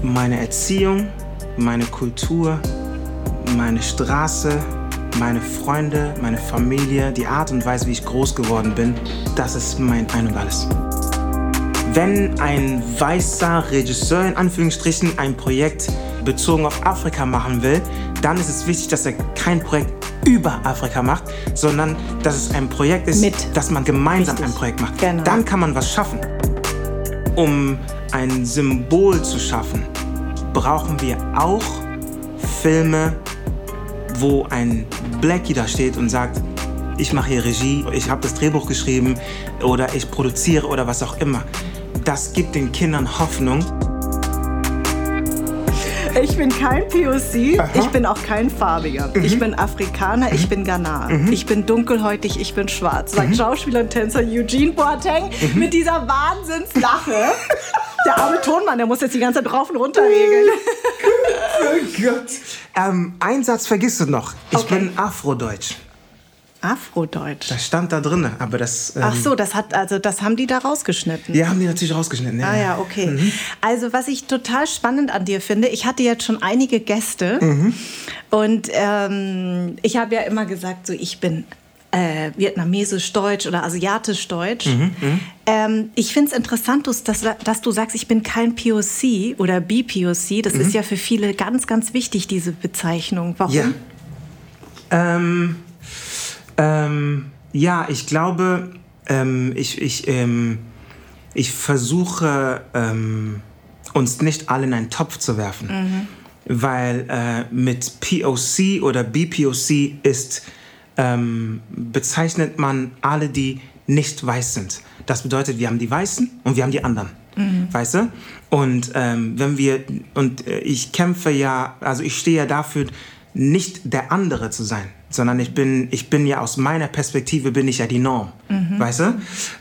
Meine Erziehung, meine Kultur, meine Straße, meine Freunde, meine Familie, die Art und Weise, wie ich groß geworden bin, das ist mein Ein und Alles. Wenn ein weißer Regisseur in Anführungsstrichen ein Projekt bezogen auf Afrika machen will, dann ist es wichtig, dass er kein Projekt über Afrika macht, sondern dass es ein Projekt ist, Mit. dass man gemeinsam Richtig. ein Projekt macht. Genau. Dann kann man was schaffen. Um ein Symbol zu schaffen, brauchen wir auch Filme, wo ein Blackie da steht und sagt, ich mache hier Regie, ich habe das Drehbuch geschrieben oder ich produziere oder was auch immer. Das gibt den Kindern Hoffnung. Ich bin kein POC, Aha. ich bin auch kein Farbiger. Ich bin Afrikaner, ich bin Ghanaer. Ich bin dunkelhäutig, ich bin schwarz. Sagt Schauspieler und Tänzer Eugene Boateng mit dieser Wahnsinnslache. Der arme Tonmann, der muss jetzt die ganze Zeit drauf und runter regeln. Oh Gott. Ähm, einen Satz vergisst du noch. Ich Okay. bin Afrodeutsch. Afrodeutsch. Das stand da drin, aber das. Ähm, Ach so, das hat also das haben die da rausgeschnitten. Ja, haben die natürlich rausgeschnitten. Ah ja, okay. Also was ich total spannend an dir finde, ich hatte jetzt schon einige Gäste und ähm, ich habe ja immer gesagt, so ich bin äh, vietnamesisch-deutsch oder asiatisch-deutsch. Ähm, ich finde es interessant, dass, dass, du sagst, ich bin kein POC oder BPOC. Das ist ja für viele ganz, ganz wichtig, diese Bezeichnung. Warum? Ja. Ähm, ähm, ja, ich glaube, ähm, ich, ich, ähm, ich versuche, ähm, uns nicht alle in einen Topf zu werfen. Weil äh, mit POC oder BPOC ist, ähm, bezeichnet man alle, die nicht weiß sind. Das bedeutet, wir haben die Weißen und wir haben die anderen. Weißt du? Und ähm, wenn wir, und äh, ich kämpfe ja, also ich stehe ja dafür, nicht der andere zu sein, sondern ich bin, ich bin ja aus meiner Perspektive bin ich ja die Norm, weißt du?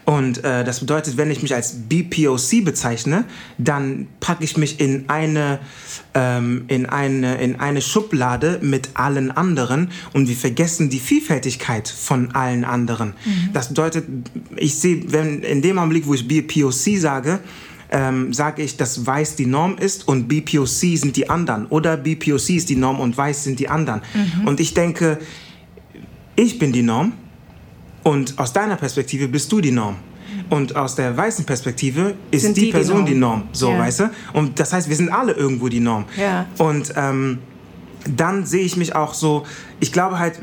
Und äh, das bedeutet, wenn ich mich als BPOC bezeichne, dann packe ich mich in eine, ähm, in eine, in eine Schublade mit allen anderen und wir vergessen die Vielfältigkeit von allen anderen. Das bedeutet, ich sehe, wenn in dem Augenblick, wo ich BPOC sage, ähm, sage ich, dass Weiß die Norm ist und BPOC sind die anderen. Oder BPOC ist die Norm und Weiß sind die anderen. Und ich denke, ich bin die Norm und aus deiner Perspektive bist du die Norm. Und aus der weißen Perspektive ist Sind die, die die Person Norm. die Norm. So, Ja. weißt du? Und das heißt, wir sind alle irgendwo die Norm. Ja. Und ähm, dann sehe ich mich auch so, ich glaube halt,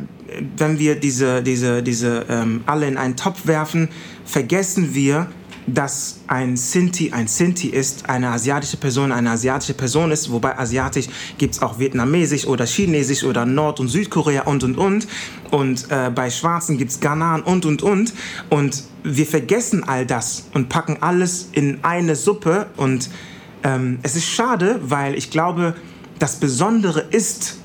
wenn wir diese, diese, diese ähm, alle in einen Topf werfen, vergessen wir, dass ein Sinti ein Sinti ist, eine asiatische Person eine asiatische Person ist, wobei asiatisch gibt es auch vietnamesisch oder chinesisch oder Nord- und Südkorea und und und. Und äh, bei Schwarzen gibt es Ghanan und und und. Und wir vergessen all das und packen alles in eine Suppe und ähm, es ist schade, weil ich glaube, das Besondere ist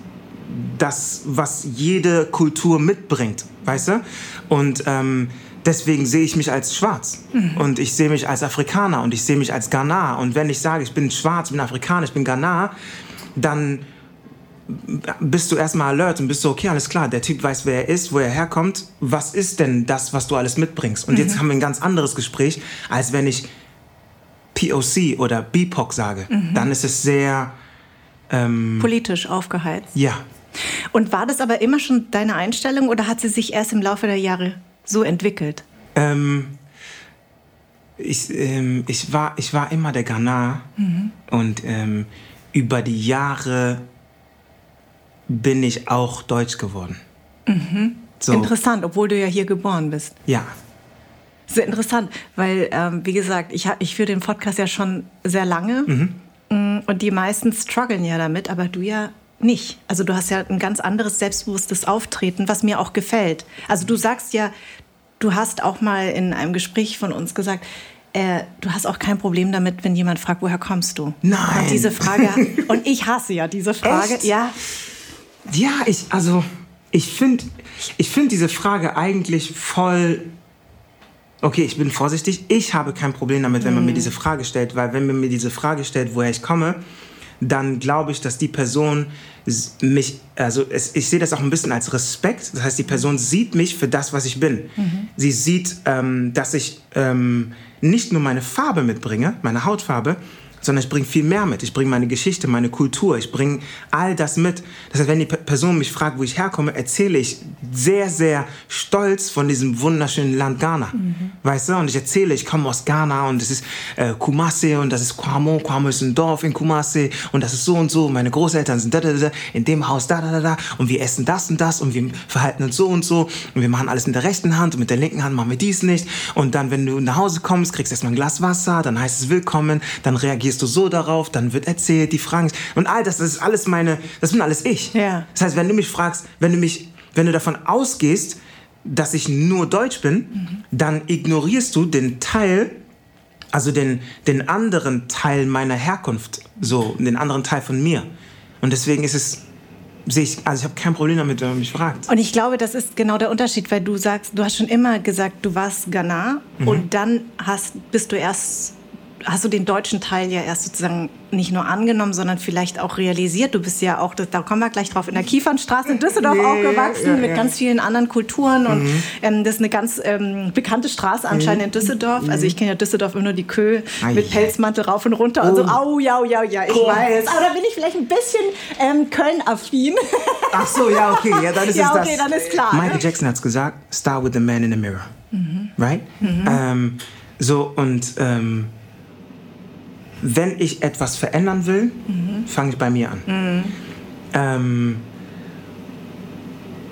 das, was jede Kultur mitbringt, weißt du? Und ähm, deswegen sehe ich mich als schwarz und ich sehe mich als Afrikaner und ich sehe mich als Ghana. Und wenn ich sage, ich bin schwarz, ich bin Afrikaner, ich bin Ghana, dann bist du erstmal alert und bist so, okay, alles klar, der Typ weiß, wer er ist, wo er herkommt. Was ist denn das, was du alles mitbringst? Und jetzt haben wir ein ganz anderes Gespräch, als wenn ich POC oder BIPOC sage. Dann ist es sehr, Politisch aufgeheizt. ja, Und war das aber immer schon deine Einstellung oder hat sie sich erst im Laufe der Jahre so entwickelt? Ähm, ich, ähm, ich, war, ich war immer der Ghana und ähm, über die Jahre bin ich auch deutsch geworden. So, Interessant, obwohl du ja hier geboren bist. ja. Sehr interessant, weil, ähm, wie gesagt, ich, hab- ich führe den Podcast ja schon sehr lange Mm, und die meisten strugglen ja damit, aber du ja nicht. Also du hast ja ein ganz anderes selbstbewusstes Auftreten, was mir auch gefällt. Also du sagst ja, du hast auch mal in einem Gespräch von uns gesagt, äh, du hast auch kein Problem damit, wenn jemand fragt, woher kommst du? Nein. Und diese Frage, und ich hasse ja diese Frage. Echt? Ja. Ja, ich, also, ich finde ich find diese Frage eigentlich voll. Okay, ich bin vorsichtig. Ich habe kein Problem damit, wenn man mir diese Frage stellt, weil wenn man mir diese Frage stellt, woher ich komme, dann glaube ich, dass die Person mich, also es, ich sehe das auch ein bisschen als Respekt. Das heißt, die Person sieht mich für das, was ich bin. Sie sieht, ähm, dass ich ähm, nicht nur meine Farbe mitbringe, meine Hautfarbe, sondern ich bringe viel mehr mit. Ich bringe meine Geschichte, meine Kultur, ich bringe all das mit. Das heißt, wenn die Pe- Person mich fragt, wo ich herkomme, erzähle ich sehr, sehr stolz von diesem wunderschönen Land Ghana. Weißt du? Und ich erzähle, ich komme aus Ghana und das ist äh, Kumasi und das ist Kwamo. Kwamo ist ein Dorf in Kumasi und das ist so und so. Meine Großeltern sind da, da, da, in dem Haus da, da, da, da und wir essen das und das und wir verhalten uns so und so und wir machen alles mit der rechten Hand und mit der linken Hand machen wir dies nicht. Und dann, wenn du nach Hause kommst, kriegst du erstmal ein Glas Wasser, dann heißt es willkommen, dann reagierst du so darauf, dann wird erzählt, die Fragen und all das, das ist alles meine, das bin alles ich. Ja. Das heißt, wenn du mich fragst, wenn du mich, wenn du davon ausgehst, dass ich nur Deutsch bin, dann ignorierst du den Teil, also den, den anderen Teil meiner Herkunft, so den anderen Teil von mir. Und deswegen ist es, sehe ich, also ich habe kein Problem damit, wenn man mich fragt. Und ich glaube, das ist genau der Unterschied, weil du sagst, du hast schon immer gesagt, du warst Ghana und dann hast, bist du erst, hast du den deutschen Teil ja erst sozusagen nicht nur angenommen, sondern vielleicht auch realisiert. Du bist ja auch, da kommen wir gleich drauf, in der Kiefernstraße in Düsseldorf Ja, aufgewachsen ja, mit ja. ganz vielen anderen Kulturen und ähm, das ist eine ganz ähm, bekannte Straße anscheinend in Düsseldorf. Also ich kenne ja Düsseldorf immer nur die Kö mit Pelzmantel rauf und runter und so, au, ja, ja, ja, ich Oh. weiß. Aber da bin ich vielleicht ein bisschen ähm, Köln-affin. Ach so, ja, okay, ja, dann ist Ja, es okay, das. dann ist klar, Michael? Jackson hat es gesagt, start with the man in the mirror. Right? Ähm, so, und ähm, wenn ich etwas verändern will, fange ich bei mir an. Ähm,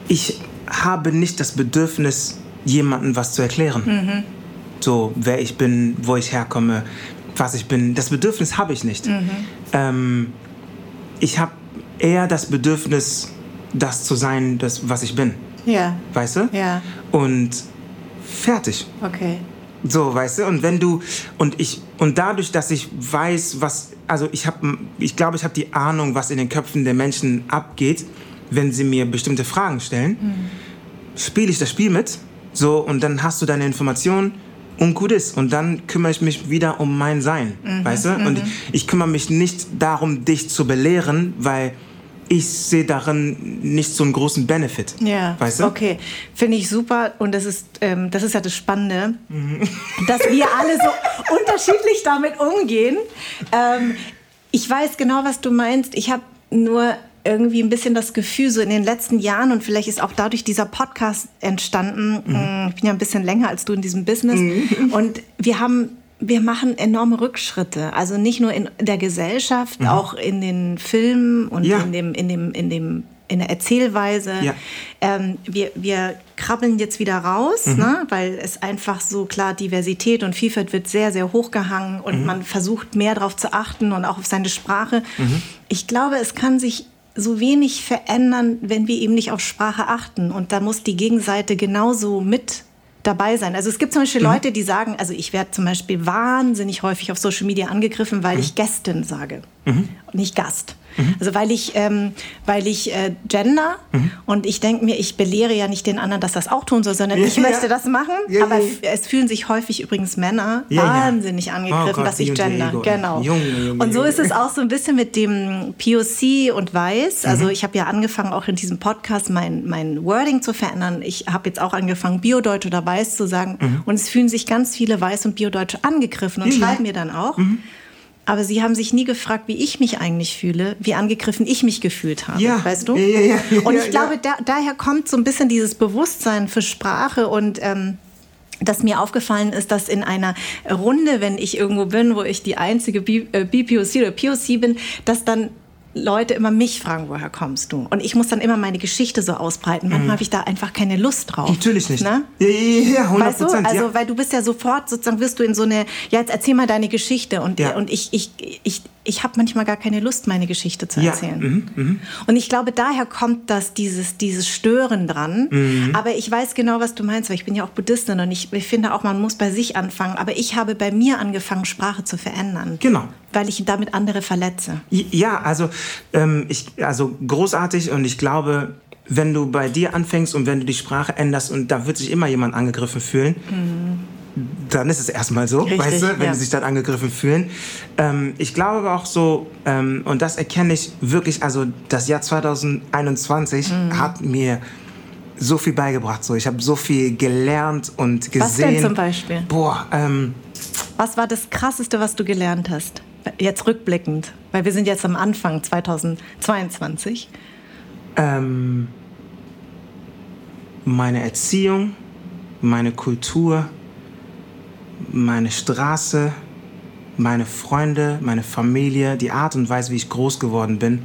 ich habe nicht das Bedürfnis, jemandem was zu erklären. So, wer ich bin, wo ich herkomme, was ich bin. Das Bedürfnis habe ich nicht. Ähm, ich habe eher das Bedürfnis, das zu sein, das, was ich bin. Ja, Weißt du? ja, Und fertig. okay. So, weißt du? Und wenn du und ich und dadurch, dass ich weiß, was also ich habe ich glaube, ich habe die Ahnung, was in den Köpfen der Menschen abgeht, wenn sie mir bestimmte Fragen stellen, spiele ich das Spiel mit. So und dann hast du deine Informationen und gut ist und dann kümmere ich mich wieder um mein Sein, weißt du? Und ich, ich kümmere mich nicht darum, dich zu belehren, weil ich sehe darin nicht so einen großen Benefit. Ja, Weißt du? okay. Finde ich super. Und das ist, ähm, das ist ja das Spannende, dass wir alle so unterschiedlich damit umgehen. Ähm, ich weiß genau, was du meinst. Ich habe nur irgendwie ein bisschen das Gefühl, so in den letzten Jahren, und vielleicht ist auch dadurch dieser Podcast entstanden. mh, Ich bin ja ein bisschen länger als du in diesem Business. Und wir haben wir machen enorme Rückschritte. Also nicht nur in der Gesellschaft, auch in den Filmen und Ja. in dem, in dem, in dem, in der Erzählweise. Ja. Ähm, wir, wir krabbeln jetzt wieder raus, ne? weil es einfach so klar, Diversität und Vielfalt wird sehr, sehr hochgehangen und man versucht mehr darauf zu achten und auch auf seine Sprache. Ich glaube, es kann sich so wenig verändern, wenn wir eben nicht auf Sprache achten. Und da muss die Gegenseite genauso mit dabei sein. Also es gibt zum Beispiel Leute, die sagen, also ich werde zum Beispiel wahnsinnig häufig auf Social Media angegriffen, weil ich Gästin sage, und nicht Gast. Also weil ich, ähm, weil ich äh, gender und ich denke mir, ich belehre ja nicht den anderen, dass das auch tun soll, sondern ich Ja. möchte das machen. Ja, aber ja. es fühlen sich häufig übrigens Männer Ja, ja. wahnsinnig angegriffen, Oh Gott, dass ich gender. Genau. Junge, Junge, und so ist es auch so ein bisschen mit dem POC und Weiß. Also Mhm. ich habe ja angefangen, auch in diesem Podcast mein, mein Wording zu verändern. Ich habe jetzt auch angefangen, Biodeutsch oder Weiß zu sagen. Mhm. Und es fühlen sich ganz viele Weiß- und Biodeutsche angegriffen und Ja, ja. schreiben mir dann auch. Aber sie haben sich nie gefragt, wie ich mich eigentlich fühle, wie angegriffen ich mich gefühlt habe. Ja. Weißt du? Ja, ja, ja, und ich glaube, da, daher kommt so ein bisschen dieses Bewusstsein für Sprache und ähm, dass mir aufgefallen ist, dass in einer Runde, wenn ich irgendwo bin, wo ich die einzige B äh, BPOC oder POC bin, dass dann Leute immer mich fragen, woher kommst du? Und ich muss dann immer meine Geschichte so ausbreiten. Manchmal habe ich da einfach keine Lust drauf. Mhm. Natürlich nicht. Ne? Ja, ja, ja, 100 Weißt du, also ja. weil du bist ja sofort sozusagen wirst du in so eine ja jetzt erzähl mal deine Geschichte und Ja. und ich ich ich ich habe manchmal gar keine Lust, meine Geschichte zu erzählen. Ja. Mhm, mh. Und ich glaube, daher kommt das, dieses, dieses Stören dran. Mhm. Aber ich weiß genau, was du meinst, weil ich bin ja auch Buddhistin und ich, ich finde auch, man muss bei sich anfangen. Aber ich habe bei mir angefangen, Sprache zu verändern. Genau. Weil ich damit andere verletze. Ja, also, ähm, ich, also großartig und ich glaube, wenn du bei dir anfängst und wenn du die Sprache änderst und da wird sich immer jemand angegriffen fühlen, mhm dann ist es erstmal so, Richtig, weißt du, wenn ja. die sich dann angegriffen fühlen. Ähm, ich glaube aber auch so, ähm, und das erkenne ich wirklich, also das Jahr 2021 mhm. hat mir so viel beigebracht. So. Ich habe so viel gelernt und gesehen. Was denn zum Beispiel? Boah, ähm, Was war das Krasseste, was du gelernt hast? Jetzt rückblickend, weil wir sind jetzt am Anfang 2022. Ähm, meine Erziehung, meine Kultur, meine Straße, meine Freunde, meine Familie, die Art und Weise, wie ich groß geworden bin,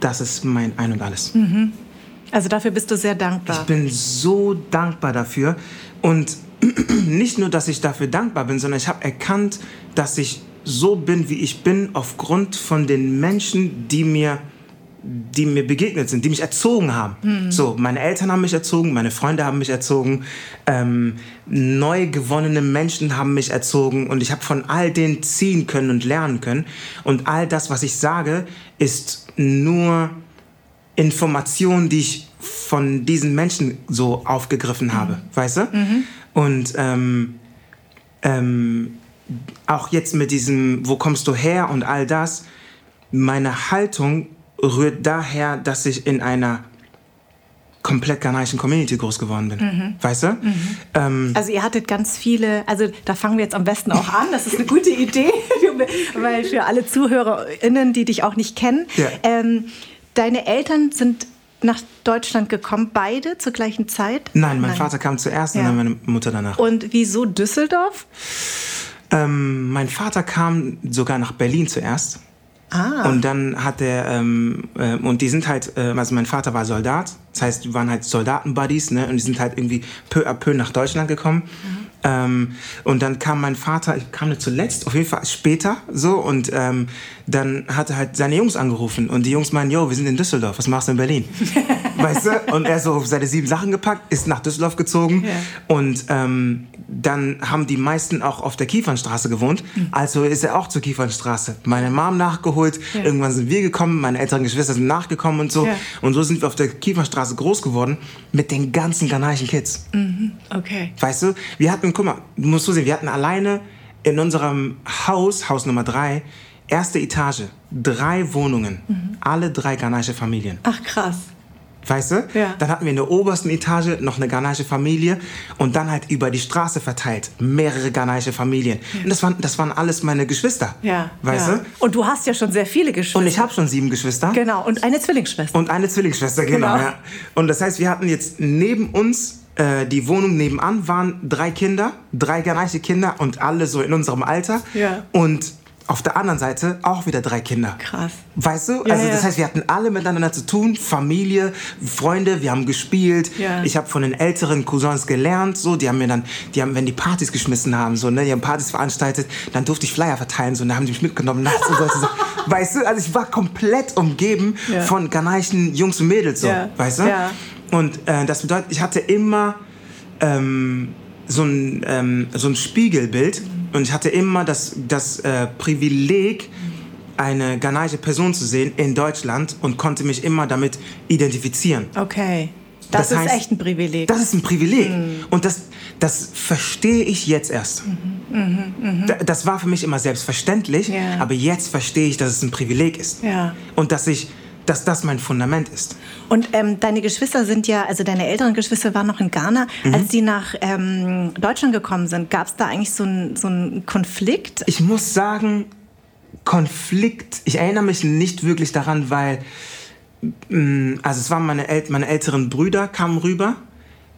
das ist mein Ein und alles. Mhm. Also dafür bist du sehr dankbar. Ich bin so dankbar dafür. Und nicht nur, dass ich dafür dankbar bin, sondern ich habe erkannt, dass ich so bin, wie ich bin, aufgrund von den Menschen, die mir die mir begegnet sind, die mich erzogen haben. Mhm. So, meine Eltern haben mich erzogen, meine Freunde haben mich erzogen, ähm, neu gewonnene Menschen haben mich erzogen und ich habe von all denen ziehen können und lernen können. Und all das, was ich sage, ist nur Information, die ich von diesen Menschen so aufgegriffen mhm. habe, weißt du? Mhm. Und ähm, ähm, auch jetzt mit diesem, wo kommst du her und all das, meine Haltung rührt daher, dass ich in einer komplett ghanaischen Community groß geworden bin. Mhm. Weißt du? Mhm. Ähm, also ihr hattet ganz viele, also da fangen wir jetzt am besten auch an, das ist eine gute Idee, weil für alle ZuhörerInnen, die dich auch nicht kennen, ja. ähm, deine Eltern sind nach Deutschland gekommen, beide zur gleichen Zeit? Nein, mein Nein. Vater kam zuerst ja. und dann meine Mutter danach. Und wieso Düsseldorf? Ähm, mein Vater kam sogar nach Berlin zuerst. Ah. Und dann hat er, ähm, äh, und die sind halt, äh, also mein Vater war Soldat, das heißt, die waren halt Soldatenbuddies, ne? Und die sind halt irgendwie peu à peu nach Deutschland gekommen. Mhm. Ähm, und dann kam mein Vater, ich kam nicht zuletzt, auf jeden Fall später so und ähm, dann hat er halt seine Jungs angerufen und die Jungs meinen, yo, wir sind in Düsseldorf, was machst du in Berlin? weißt du? Und er so seine sieben Sachen gepackt, ist nach Düsseldorf gezogen ja. und ähm, dann haben die meisten auch auf der Kiefernstraße gewohnt, mhm. also ist er auch zur Kiefernstraße. Meine Mom nachgeholt, ja. irgendwann sind wir gekommen, meine älteren Geschwister sind nachgekommen und so ja. und so sind wir auf der Kiefernstraße groß geworden mit den ganzen ghanaischen Kids. Mhm. Okay. Weißt du, wir hatten, guck mal, musst du sehen, wir hatten alleine in unserem Haus, Haus Nummer drei, erste Etage, drei Wohnungen, mhm. alle drei ghanaische Familien. Ach krass. Weißt du? Ja. Dann hatten wir in der obersten Etage noch eine ghanaische Familie und dann halt über die Straße verteilt mehrere ghanaische Familien. Ja. Und das waren, das waren alles meine Geschwister. Ja. Weißt ja. du? Und du hast ja schon sehr viele Geschwister. Und ich habe schon sieben Geschwister. Genau. Und eine Zwillingsschwester. Und eine Zwillingsschwester, genau. genau. Und das heißt, wir hatten jetzt neben uns äh, die Wohnung nebenan waren drei Kinder, drei ghanaische Kinder und alle so in unserem Alter. Ja. Und auf der anderen Seite auch wieder drei Kinder. Krass. Weißt du? Ja, also das ja. heißt, wir hatten alle miteinander zu tun, Familie, Freunde, wir haben gespielt. Ja. Ich habe von den älteren Cousins gelernt, so, die haben mir dann, die haben, wenn die Partys geschmissen haben, so, ne, die haben Partys veranstaltet, dann durfte ich Flyer verteilen, so, und da haben die mich mitgenommen nachts und so. weißt du? Also ich war komplett umgeben von ghanaischen Jungs und Mädels, so, weißt du? Und äh, das bedeutet, ich hatte immer ähm, so, ein, ähm, so ein Spiegelbild und ich hatte immer das, das äh, Privileg, eine ghanaische Person zu sehen in Deutschland und konnte mich immer damit identifizieren. Okay. Das, das ist heißt, echt ein Privileg. Das ist ein Privileg. Mhm. Und das, das verstehe ich jetzt erst. Mhm. Mhm, das war für mich immer selbstverständlich, ja. aber jetzt verstehe ich, dass es ein Privileg ist. Ja. Und dass ich dass das mein Fundament ist. Und ähm, deine Geschwister sind ja, also deine älteren Geschwister waren noch in Ghana. Mhm. Als die nach ähm, Deutschland gekommen sind, gab es da eigentlich so einen so Konflikt? Ich muss sagen, Konflikt, ich erinnere mich nicht wirklich daran, weil, mm, also es waren meine, El meine älteren Brüder kamen rüber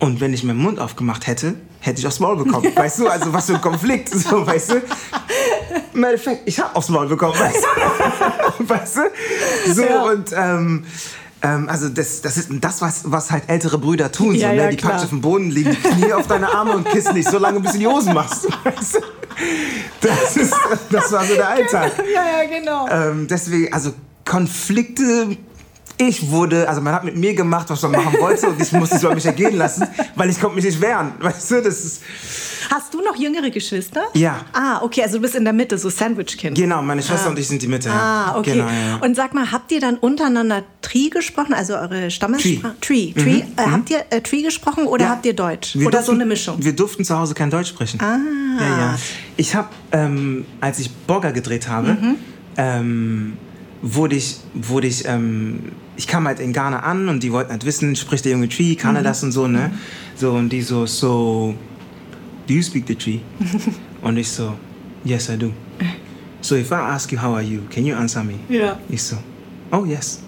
und wenn ich meinen Mund aufgemacht hätte, hätte ich aufs Maul bekommen. weißt du, also was für ein Konflikt, so, weißt du? Im Endeffekt, ich habe aufs Maul bekommen, weißt du? weißt du? So, ja. und ähm, ähm, also das, das ist das, was, was halt ältere Brüder tun. Ja, so, ne? ja, die packst auf den Boden, legen die Knie auf deine Arme und kissen dich so lange, bis du die Hosen machst. Weißt du? Das, ist, das war so der Alltag. ja, ja, genau. Ähm, deswegen, also Konflikte, ich wurde, also man hat mit mir gemacht, was man machen wollte und ich musste es über mich ergehen lassen, weil ich konnte mich nicht wehren. Weißt du, das ist... Hast du noch jüngere Geschwister? Ja. Ah, okay, also du bist in der Mitte, so Sandwich-Kind. Genau, meine Schwester und ich sind die Mitte. Ah, okay. Genau, ja. Und sag mal, habt ihr dann untereinander Tree gesprochen, also eure Stammessprache? Tree. Tree. Äh, Habt ihr äh, Tree gesprochen oder Ja. habt ihr Deutsch? Wir oder durften, so eine Mischung? Wir durften zu Hause kein Deutsch sprechen. Ah. Ja, ja. Ich habe, ähm, als ich Bogger gedreht habe, Mhm. ähm, wurde ich, wurde ich, ähm, ich kam halt in Ghana an und die wollten halt wissen, spricht der junge Tree, kann Mhm. er das und so, ne? So, und die so, so, do you speak the Tree? und ich so, yes, I do. So if I ask you, how are you, can you answer me? Ja. Ich so, oh yes.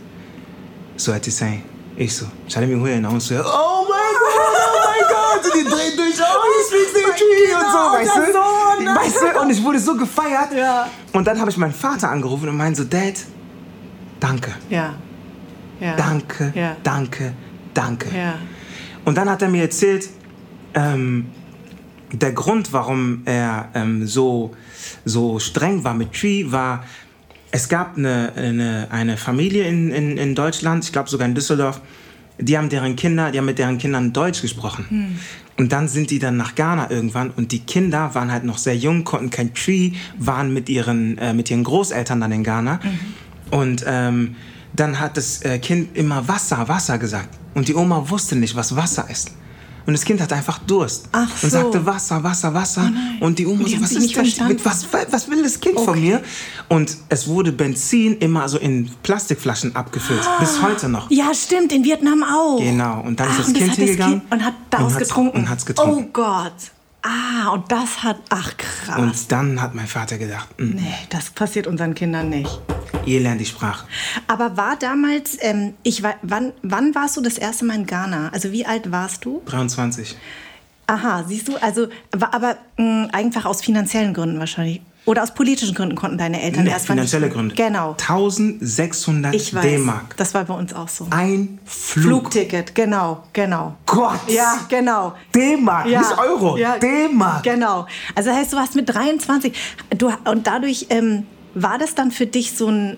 So hat sie sagen, ich so, schau mir hören und so, oh mein Gott, oh mein Gott, und die drehen durch, oh, he speaks the tree und so, weißt du? Ne? Weißt du, und ich wurde so gefeiert. Ja. Und dann habe ich meinen Vater angerufen und meinte so, Dad, danke, Ja. ja. danke, Ja. danke, danke. Ja. Und dann hat er mir erzählt, ähm, der Grund, warum er ähm, so, so streng war mit Tree, war, es gab eine, eine, eine Familie in, in, in Deutschland, ich glaube sogar in Düsseldorf, die haben deren Kinder, die haben mit deren Kindern Deutsch gesprochen. Und dann sind die dann nach Ghana irgendwann und die Kinder waren halt noch sehr jung, konnten kein Tree, waren mit ihren, äh, mit ihren Großeltern dann in Ghana. Und ähm, dann hat das äh, Kind immer Wasser, Wasser gesagt. Und die Oma wusste nicht, was Wasser ist. Und das Kind hatte einfach Durst. Ach Und so. sagte Wasser, Wasser, Wasser. und die Oma Und die so, was ist nicht denn, mit was, was will das Kind von mir? Und es wurde Benzin immer so in Plastikflaschen abgefüllt. Bis heute noch. Ja, stimmt, in Vietnam auch. Genau. Und dann ist Ach, das und Kind hat das hingegangen Kind und hat daraus und getrunken. und hat's getrunken. Oh Gott. Ah, und das hat. Ach, krass. Und dann hat mein Vater gedacht, "Mm, nee, das passiert unseren Kindern nicht. ihr lernt die Sprache. Aber war damals, ähm, ich war, wann, wann warst du das erste Mal in Ghana? Also wie alt warst du? 23. Aha, siehst du, also aber mh, einfach aus finanziellen Gründen wahrscheinlich. Oder aus politischen Gründen konnten deine Eltern Nee, nicht- finanzielle Gründe. Genau. 1600 Ich weiß. D-Mark. Das war bei uns auch so. Ein Flug. Flugticket, genau, genau. Gott. Ja, genau. D-Mark, Ja, nicht Euro. ja, D-Mark. Genau. Also heißt, du warst mit 23. Du, und dadurch ähm, war das dann für dich so ein.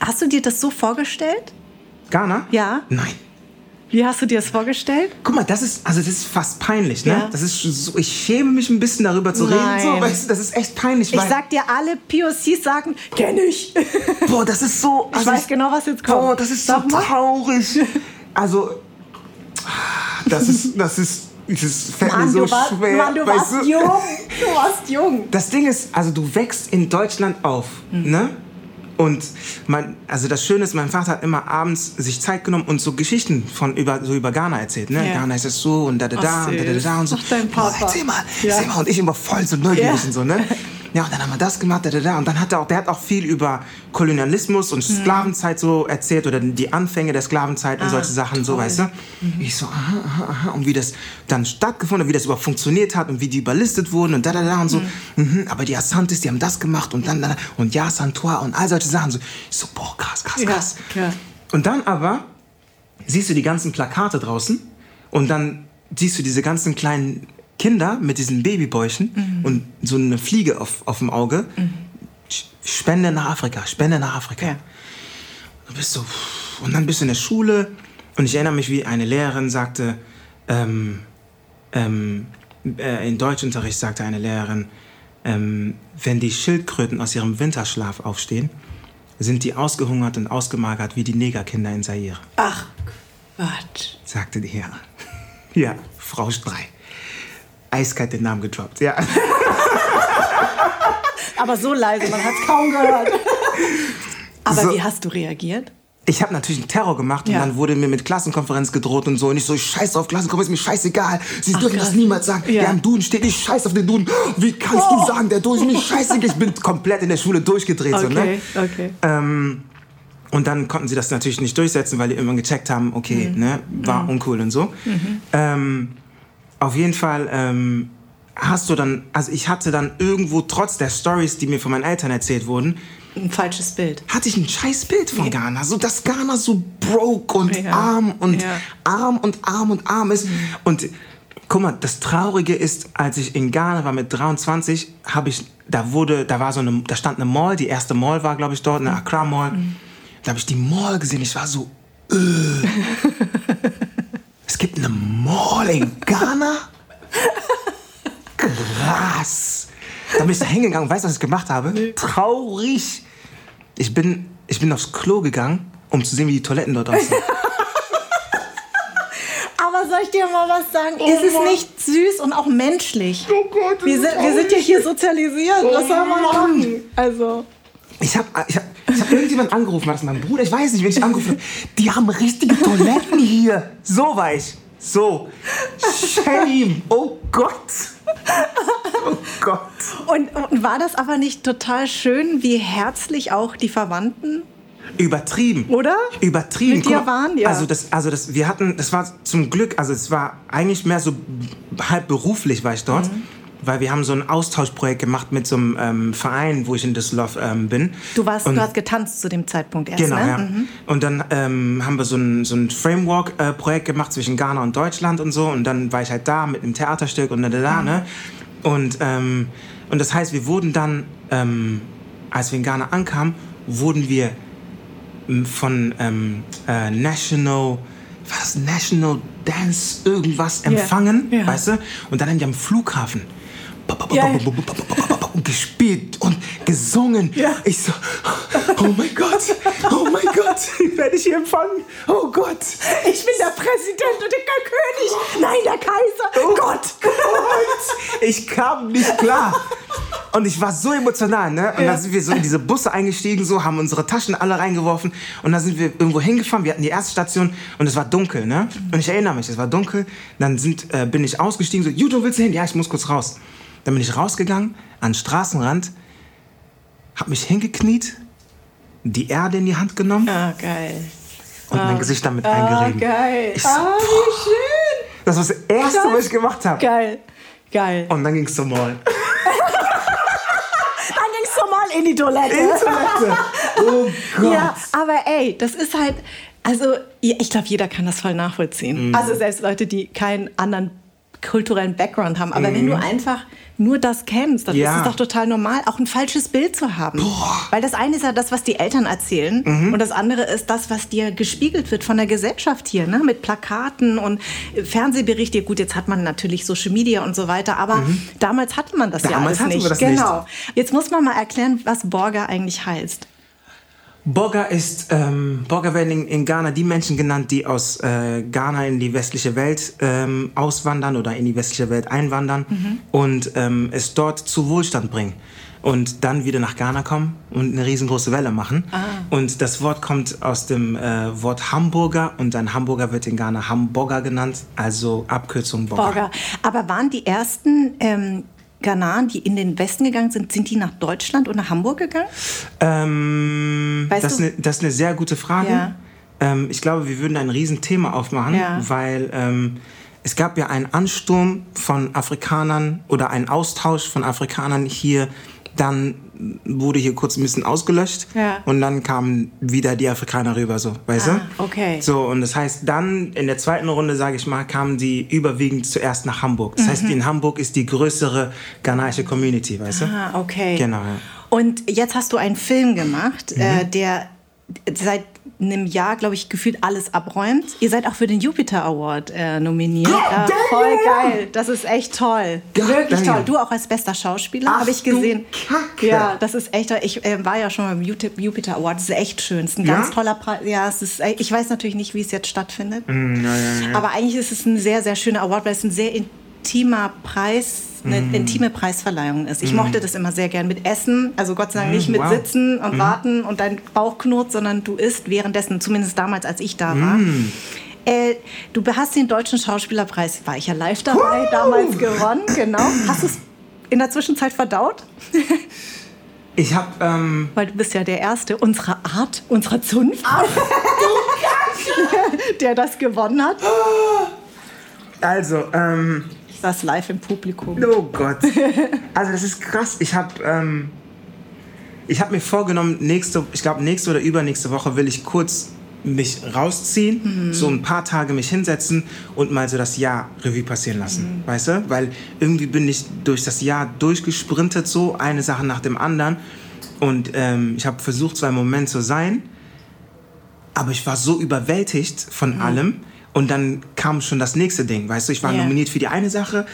Hast du dir das so vorgestellt? Ghana? Ja. Nein. Wie hast du dir das vorgestellt? Guck mal, das ist, also das ist fast peinlich, ne? Ja. Das ist so, ich schäme mich ein bisschen darüber zu reden, so, Nein. weißt du, das ist echt peinlich, Ich sag dir, alle POCs sagen, kenn ich. boah, das ist so, Ich weiß genau, was jetzt kommt. boah, das ist so Sag mal. traurig. Also, das ist, das ist, das fällt mir Mann, so du, warst, schwer, Mann, du warst du? jung. Du warst jung. Das Ding ist, also du wächst in Deutschland auf, Mhm. ne? Und mein, also das Schöne ist, mein Vater hat immer abends sich Zeit genommen und so Geschichten von über, so über Ghana erzählt, ne? Ja. Ghana ist es so und da da da Ach, und da da da und so. Ach, dein Boah, Papa. erzähl mal, Ja. erzähl mal. Und ich immer voll so neugierig Ja. und so, ne? Ja, und dann haben wir das gemacht, da da da. Und dann hat er auch, der hat auch viel über Kolonialismus und Mhm. Sklavenzeit so erzählt oder die Anfänge der Sklavenzeit Ah, und solche Sachen, so, weißt du? Mhm. Ich so, aha, aha, aha. Und wie das dann stattgefunden hat, wie das überhaupt funktioniert hat und wie die überlistet wurden und da, da, da und so. Mhm, aber die Assantes, die haben das gemacht und dann, dann und ja, Santua und all solche Sachen. So, ich so, boah, krass, krass, Ja, krass. klar. Und dann aber siehst du die ganzen Plakate draußen und dann siehst du diese ganzen kleinen Kinder mit diesen Babybäuchen Mhm. und so eine Fliege auf, auf dem Auge. Sch- Spende nach Afrika, Spende nach Afrika. Ja. Du bist so, und dann bist du in der Schule und ich erinnere mich, wie eine Lehrerin sagte, ähm, ähm, äh, in Deutschunterricht sagte eine Lehrerin, ähm, wenn die Schildkröten aus ihrem Winterschlaf aufstehen, sind die ausgehungert und ausgemagert wie die Negerkinder in Zaire, Ach, Quatsch. sagte die Lehrerin. Ja, Frau Strei. Eiskalt den Namen gedroppt, ja. Aber so leise, man hat es kaum gehört. Aber So. wie hast du reagiert? Ich habe natürlich einen Terror gemacht und Ja. dann wurde mir mit Klassenkonferenz gedroht und so. Und ich so, ich scheiß drauf, Klassenkonferenz ist mir scheißegal. Sie dürfen krass. das niemals sagen. Ja. Ja. im Duden steht, ich scheiß auf den Duden. Wie kannst Oh. du sagen, der Duden ist mir scheißegal. Ich bin komplett in der Schule durchgedreht. So, ne? Okay, okay. Ähm, und dann konnten sie das natürlich nicht durchsetzen, weil die irgendwann gecheckt haben, okay, Mhm. ne, war uncool und so. Ähm, auf jeden Fall ähm, hast du dann, also ich hatte dann irgendwo, trotz der Stories, die mir von meinen Eltern erzählt wurden, Ein falsches Bild. hatte ich ein scheiß Bild von Ghana. So, dass Ghana so broke und Ja. arm und Ja. arm und arm und arm ist. Und guck mal, das Traurige ist, als ich in Ghana war mit 23, habe ich, da wurde, da war so eine, da stand eine Mall, die erste Mall war, glaube ich, dort, eine Accra Mall. Mhm. Da habe ich die Mall gesehen, ich war so, äh. es gibt eine Mall in Ghana? Krass. Da bin ich da hingegangen, weißt du, was ich gemacht habe? Nee. Traurig. Ich bin, ich bin aufs Klo gegangen, um zu sehen, wie die Toiletten dort aussehen. Aber soll ich dir mal was sagen? Oh ist es nicht süß und auch menschlich? Oh Gott, wir sind, wir sind ja hier sozialisiert. Oh was soll man machen? Also. Ich habe ich hab, ich hab irgendjemand angerufen, war das mein Bruder? Ich weiß nicht, wen ich angerufen habe. Die haben richtige Toiletten hier. So war ich. So. Shame. Oh Gott. Oh Gott. Und, und war das aber nicht total schön, wie herzlich auch die Verwandten Übertrieben. Oder? Übertrieben. Mit dir waren, ja. Also das, also das, wir hatten, das war zum Glück, also es war eigentlich mehr so halb beruflich war ich dort. Mhm. Weil wir haben so ein Austauschprojekt gemacht mit so einem ähm, Verein, wo ich in Düsseldorf ähm, bin. Du, warst, und, du hast getanzt zu dem Zeitpunkt erst, Genau, ne? ja. Mhm. Und dann ähm, haben wir so ein, so ein Framework-Projekt äh, gemacht zwischen Ghana und Deutschland und so. Und dann war ich halt da mit einem Theaterstück und da, da, da, mhm. ne? Und, ähm, und das heißt, wir wurden dann, ähm, als wir in Ghana ankamen, wurden wir von ähm, äh, National, was National Dance irgendwas empfangen, yeah. Yeah. weißt du? Und dann haben die am Flughafen yeah. gespielt und gesungen. Ich so, oh mein Gott, oh mein Gott, werde ich hier empfangen? Oh Gott. Ich bin der Präsident und der König. Nein, der Kaiser. Oh Gott. Gott. Ich kam nicht klar. Und ich war so emotional, ne? Und ja. dann sind wir so in diese Busse eingestiegen, so, haben unsere Taschen alle reingeworfen und dann sind wir irgendwo hingefahren. Wir hatten die erste Station und es war dunkel, ne? Und ich erinnere mich, es war dunkel. Dann sind, äh, bin ich ausgestiegen, so, Judo, willst du hin? Ja, ich muss kurz raus. Dann bin ich rausgegangen, an den Straßenrand, hab mich hingekniet, die Erde in die Hand genommen. Ah, geil. Und ah, mein Gesicht damit ah, eingerieben. geil. Ich so, ah, wie schön. Das war das Erste, Krass. was ich gemacht habe. Geil. Geil. Und dann ging es zum Mall in die Toilette. In die Toilette. Oh Gott. Ja, aber ey, das ist halt, also ich glaube, jeder kann das voll nachvollziehen. Mhm. Also selbst Leute, die keinen anderen kulturellen Background haben. Aber mhm. wenn du einfach nur das kennst, dann ja. ist es doch total normal, auch ein falsches Bild zu haben. Boah. Weil das eine ist ja das, was die Eltern erzählen mhm. und das andere ist das, was dir gespiegelt wird von der Gesellschaft hier, ne? mit Plakaten und Fernsehberichte. Gut, jetzt hat man natürlich Social Media und so weiter, aber mhm. damals hatte man das damals ja alles nicht. genau. Nicht. Jetzt muss man mal erklären, was Borga eigentlich heißt. Boga ist, ähm, Boga werden in, in, Ghana die Menschen genannt, die aus äh, Ghana in die westliche Welt ähm, auswandern oder in die westliche Welt einwandern mhm. und ähm, es dort zu Wohlstand bringen. Und dann wieder nach Ghana kommen und eine riesengroße Welle machen. Ah. Und das Wort kommt aus dem äh, Wort Hamburger und ein Hamburger wird in Ghana Hamburger genannt, also Abkürzung Boga. Boga. Aber waren die ersten ähm, Ghanaren, die in den Westen gegangen sind, sind die nach Deutschland und nach Hamburg gegangen? Ähm, das, ist eine, das, ist eine, sehr gute Frage. Ja. Ähm, ich glaube, wir würden ein Riesenthema aufmachen, ja. weil ähm, es gab ja einen Ansturm von Afrikanern oder einen Austausch von Afrikanern hier dann wurde hier kurz ein bisschen ausgelöscht ja. und dann kamen wieder die Afrikaner rüber, so, weißt ah, du? Okay. So, und das heißt, dann in der zweiten Runde, sage ich mal, kamen die überwiegend zuerst nach Hamburg. Das mhm. heißt, in Hamburg ist die größere ghanaische Community, weißt du? Ah, okay. Genau, ja. Und jetzt hast du einen Film gemacht, mhm. äh, der seit einem Jahr, glaube ich, gefühlt alles abräumt. Ihr seid auch für den Jupiter Award äh, nominiert. Ja, voll geil. Das ist echt toll. God Wirklich damn. toll. Du auch als bester Schauspieler, habe ich gesehen. Kacke. Ja, das ist echt toll. Ich äh, war ja schon beim Jupiter Award. Das ist echt schön. Es ist ein ja? ganz toller Preis. Ja, es ist, ich weiß natürlich nicht, wie es jetzt stattfindet. Mm, ja, Aber eigentlich ist es ein sehr, sehr schöner Award, weil es ein sehr intimer Preis eine mm. intime Preisverleihung ist. Ich mm. mochte das immer sehr gern mit Essen, also Gott sei Dank nicht mit wow. Sitzen und mm. Warten und dein Bauch knurrt, sondern du isst währenddessen, zumindest damals, als ich da war. Mm. Äh, du hast den Deutschen Schauspielerpreis, war ich ja live dabei, uh. damals gewonnen, genau. Hast du es in der Zwischenzeit verdaut? Ich habe. Ähm Weil du bist ja der Erste unserer Art, unserer Zunft, Ach, der das gewonnen hat. Also, ähm, ich saß live im Publikum. Oh Gott. Also das ist krass. Ich habe ähm, hab mir vorgenommen, nächste, ich glaube nächste oder übernächste Woche will ich kurz mich rausziehen, mhm. so ein paar Tage mich hinsetzen und mal so das Jahr Revue passieren lassen, mhm. weißt du? Weil irgendwie bin ich durch das Jahr durchgesprintet, so eine Sache nach dem anderen. Und ähm, ich habe versucht, so ein Moment zu sein, aber ich war so überwältigt von mhm. allem. Und dann kam schon das nächste Ding, weißt du? Ich war yeah. nominiert für die eine Sache,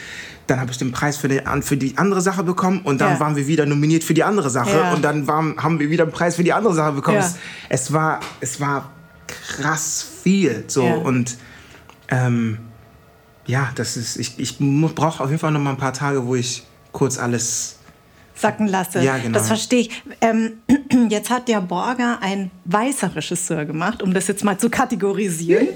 dann habe ich den Preis für die, für die andere Sache bekommen und dann ja. waren wir wieder nominiert für die andere Sache ja. und dann waren, haben wir wieder einen Preis für die andere Sache bekommen. Es, es, war, es war krass viel so und ähm, ja, das ist, ich, ich brauche auf jeden Fall noch mal ein paar Tage, wo ich kurz alles sacken lasse. Ja, genau. Das verstehe ich. Ähm, jetzt hat der Borger ein weißer Regisseur gemacht, um das jetzt mal zu kategorisieren.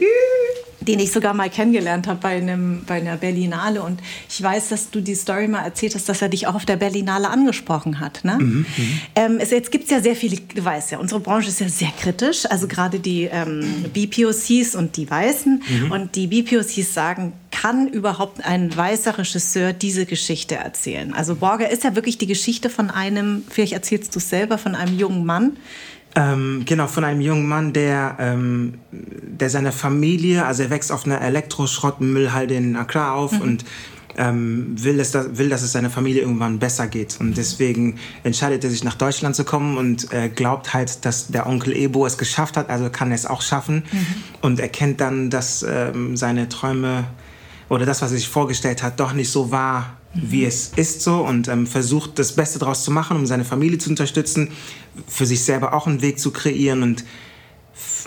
Den ich sogar mal kennengelernt habe bei, einem, bei einer Berlinale. Und ich weiß, dass du die Story mal erzählt hast, dass er dich auch auf der Berlinale angesprochen hat. Ne? Mhm, mhm. ähm, es, jetzt gibt es ja sehr viele, du weißt ja, unsere Branche ist ja sehr kritisch. Also gerade die ähm, BPOCs und die Weißen. Mhm. Und die BPOCs sagen, kann überhaupt ein weißer Regisseur diese Geschichte erzählen? Also Borger ist ja wirklich die Geschichte von einem, vielleicht erzählst du es selber, von einem jungen Mann, ähm, genau, von einem jungen Mann, der, ähm, der seine Familie, also er wächst auf einer Elektroschrottmüllhalde in Accra auf mhm. und ähm, will, es, will, dass es seiner Familie irgendwann besser geht. Und deswegen entscheidet er sich nach Deutschland zu kommen und äh, glaubt halt, dass der Onkel Ebo es geschafft hat, also kann er es auch schaffen. Mhm. Und erkennt dann, dass ähm, seine Träume oder das, was er sich vorgestellt hat, doch nicht so war, wie es ist so und ähm, versucht das Beste daraus zu machen, um seine Familie zu unterstützen, für sich selber auch einen Weg zu kreieren und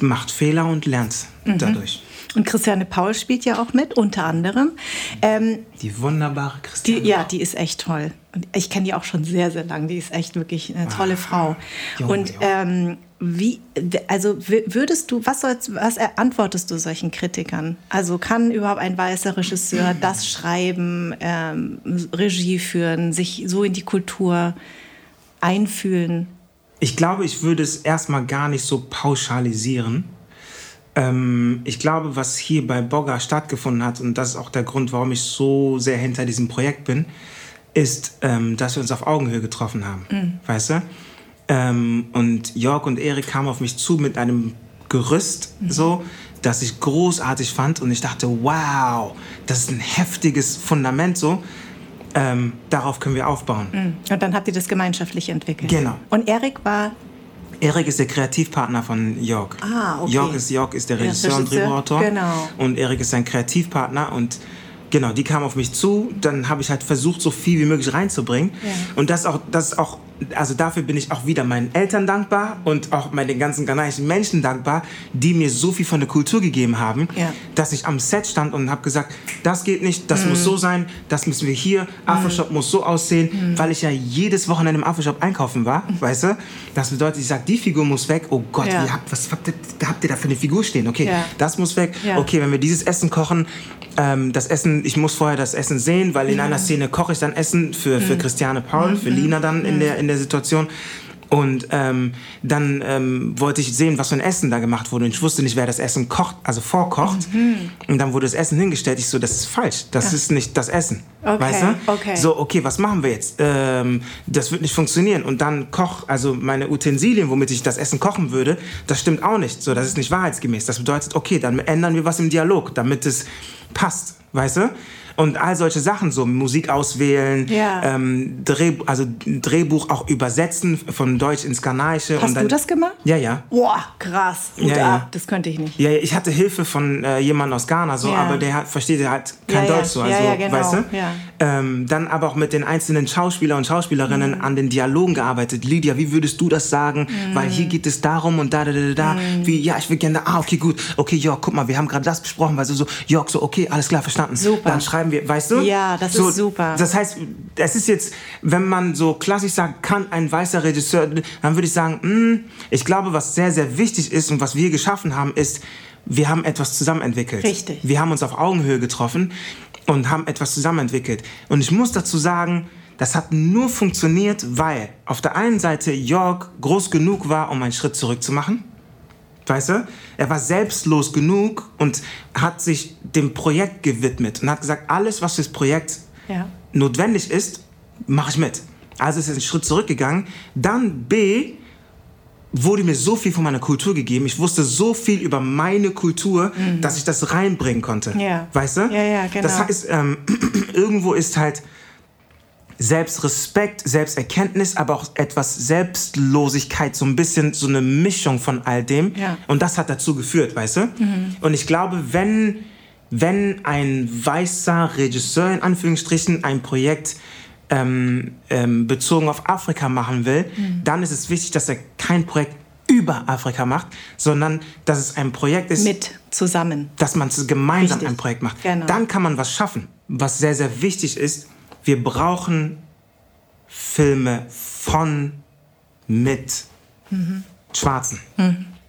macht Fehler und lernt mhm. dadurch. Und Christiane Paul spielt ja auch mit, unter anderem. Ähm, die wunderbare Christiane. Die, ja, die ist echt toll. Und ich kenne die auch schon sehr, sehr lange. Die ist echt wirklich eine tolle ah, Frau. Junge, und ähm, wie, also würdest du, was, sollst, was antwortest du solchen Kritikern? Also kann überhaupt ein weißer Regisseur das schreiben, ähm, Regie führen, sich so in die Kultur einfühlen? Ich glaube, ich würde es erstmal gar nicht so pauschalisieren. Ähm, ich glaube, was hier bei Bogger stattgefunden hat, und das ist auch der Grund, warum ich so sehr hinter diesem Projekt bin, ist, ähm, dass wir uns auf Augenhöhe getroffen haben. Mhm. Weißt du? Ähm, und Jörg und Erik kamen auf mich zu mit einem Gerüst, mhm. so, das ich großartig fand. Und ich dachte, wow, das ist ein heftiges Fundament, so. Ähm, darauf können wir aufbauen. Mhm. Und dann habt ihr das gemeinschaftlich entwickelt. Genau. Und Erik war Erik ist der Kreativpartner von Jörg. Ah, okay. Jörg ist, Jörg ist der Regisseur, und Drehbuchautor. Genau. Und Erik ist sein Kreativpartner und Genau, die kam auf mich zu. Dann habe ich halt versucht, so viel wie möglich reinzubringen. Ja. Und das auch, das ist auch also dafür bin ich auch wieder meinen Eltern dankbar und auch meinen ganzen ghanaischen Menschen dankbar, die mir so viel von der Kultur gegeben haben, ja. dass ich am Set stand und habe gesagt, das geht nicht, das mm. muss so sein, das müssen wir hier, Afroshop mm. muss so aussehen, mm. weil ich ja jedes Wochenende im Afroshop einkaufen war, mhm. weißt du? Das bedeutet, ich sage, die Figur muss weg, oh Gott, ja. habt, was habt ihr, habt ihr, da für eine Figur stehen? Okay, ja. das muss weg, okay, wenn wir dieses Essen kochen, ähm, das Essen, ich muss vorher das Essen sehen, weil in einer Szene koche ich dann Essen für, für mhm. Christiane Paul, für mhm. Lina dann in der, in der Situation. Und ähm, dann ähm, wollte ich sehen, was für ein Essen da gemacht wurde. Und ich wusste nicht, wer das Essen kocht, also vorkocht. Mhm. Und dann wurde das Essen hingestellt. Ich so, das ist falsch. Das ja. ist nicht das Essen. Okay. Weißt du? Okay. So, okay, was machen wir jetzt? Ähm, das wird nicht funktionieren. Und dann koch, also meine Utensilien, womit ich das Essen kochen würde, das stimmt auch nicht. So, das ist nicht wahrheitsgemäß. Das bedeutet, okay, dann ändern wir was im Dialog, damit es passt. Weißt du? und all solche Sachen, so Musik auswählen, ja. ähm, Dreh, also Drehbuch auch übersetzen von Deutsch ins Ghanaische. Hast dann, du das gemacht? Ja, ja. Boah, krass. Gut ja, ab, das könnte ich nicht. Ja, ich hatte Hilfe von äh, jemandem aus Ghana, so, ja. aber der hat, versteht halt kein Deutsch so, also, genau. weißt du? Ähm, dann aber auch mit den einzelnen Schauspieler und Schauspielerinnen mhm. an den Dialogen gearbeitet. Lydia, wie würdest du das sagen? Mhm. Weil hier geht es darum und da, da, da, da. Mhm. Wie, ja, ich will gerne, ah, okay, gut. Okay, Jörg, guck mal, wir haben gerade das besprochen, weil so, so, Jörg, so, okay, alles klar, verstanden. Super. Dann schreiben wir, weißt du? Ja, das so, ist super. Das heißt, es ist jetzt, wenn man so klassisch sagt, kann ein weißer Regisseur, dann würde ich sagen, mh, hm, ich glaube, was sehr, sehr wichtig ist und was wir geschaffen haben, ist, wir haben etwas zusammen entwickelt. Richtig. Wir haben uns auf Augenhöhe getroffen und haben etwas zusammen entwickelt. Und ich muss dazu sagen, das hat nur funktioniert, weil auf der einen Seite Jörg groß genug war, um einen Schritt zurück zu machen. Weißt du? Er war selbstlos genug und hat sich dem Projekt gewidmet und hat gesagt, alles, was fürs Projekt ja. notwendig ist, mache ich mit. Also ist er einen Schritt zurückgegangen. Dann B, wurde mir so viel von meiner Kultur gegeben. Ich wusste so viel über meine Kultur, mhm. dass ich das reinbringen konnte. Ja. Weißt du? Ja, ja, genau. Das heißt, ähm, irgendwo ist halt Selbstrespekt, Selbsterkenntnis, aber auch etwas Selbstlosigkeit, so ein bisschen so eine Mischung von all dem. Ja. Und das hat dazu geführt, weißt du? Mhm. Und ich glaube, wenn, wenn ein weißer Regisseur in Anführungsstrichen ein Projekt ähm, ähm, bezogen auf Afrika machen will, Mhm. dann ist es wichtig, dass er kein Projekt über Afrika macht, sondern dass es ein Projekt ist, Mit zusammen. dass man gemeinsam Richtig. ein Projekt macht. Genau. Dann kann man was schaffen. Was sehr, sehr wichtig ist, wir brauchen Filme von, mit Schwarzen.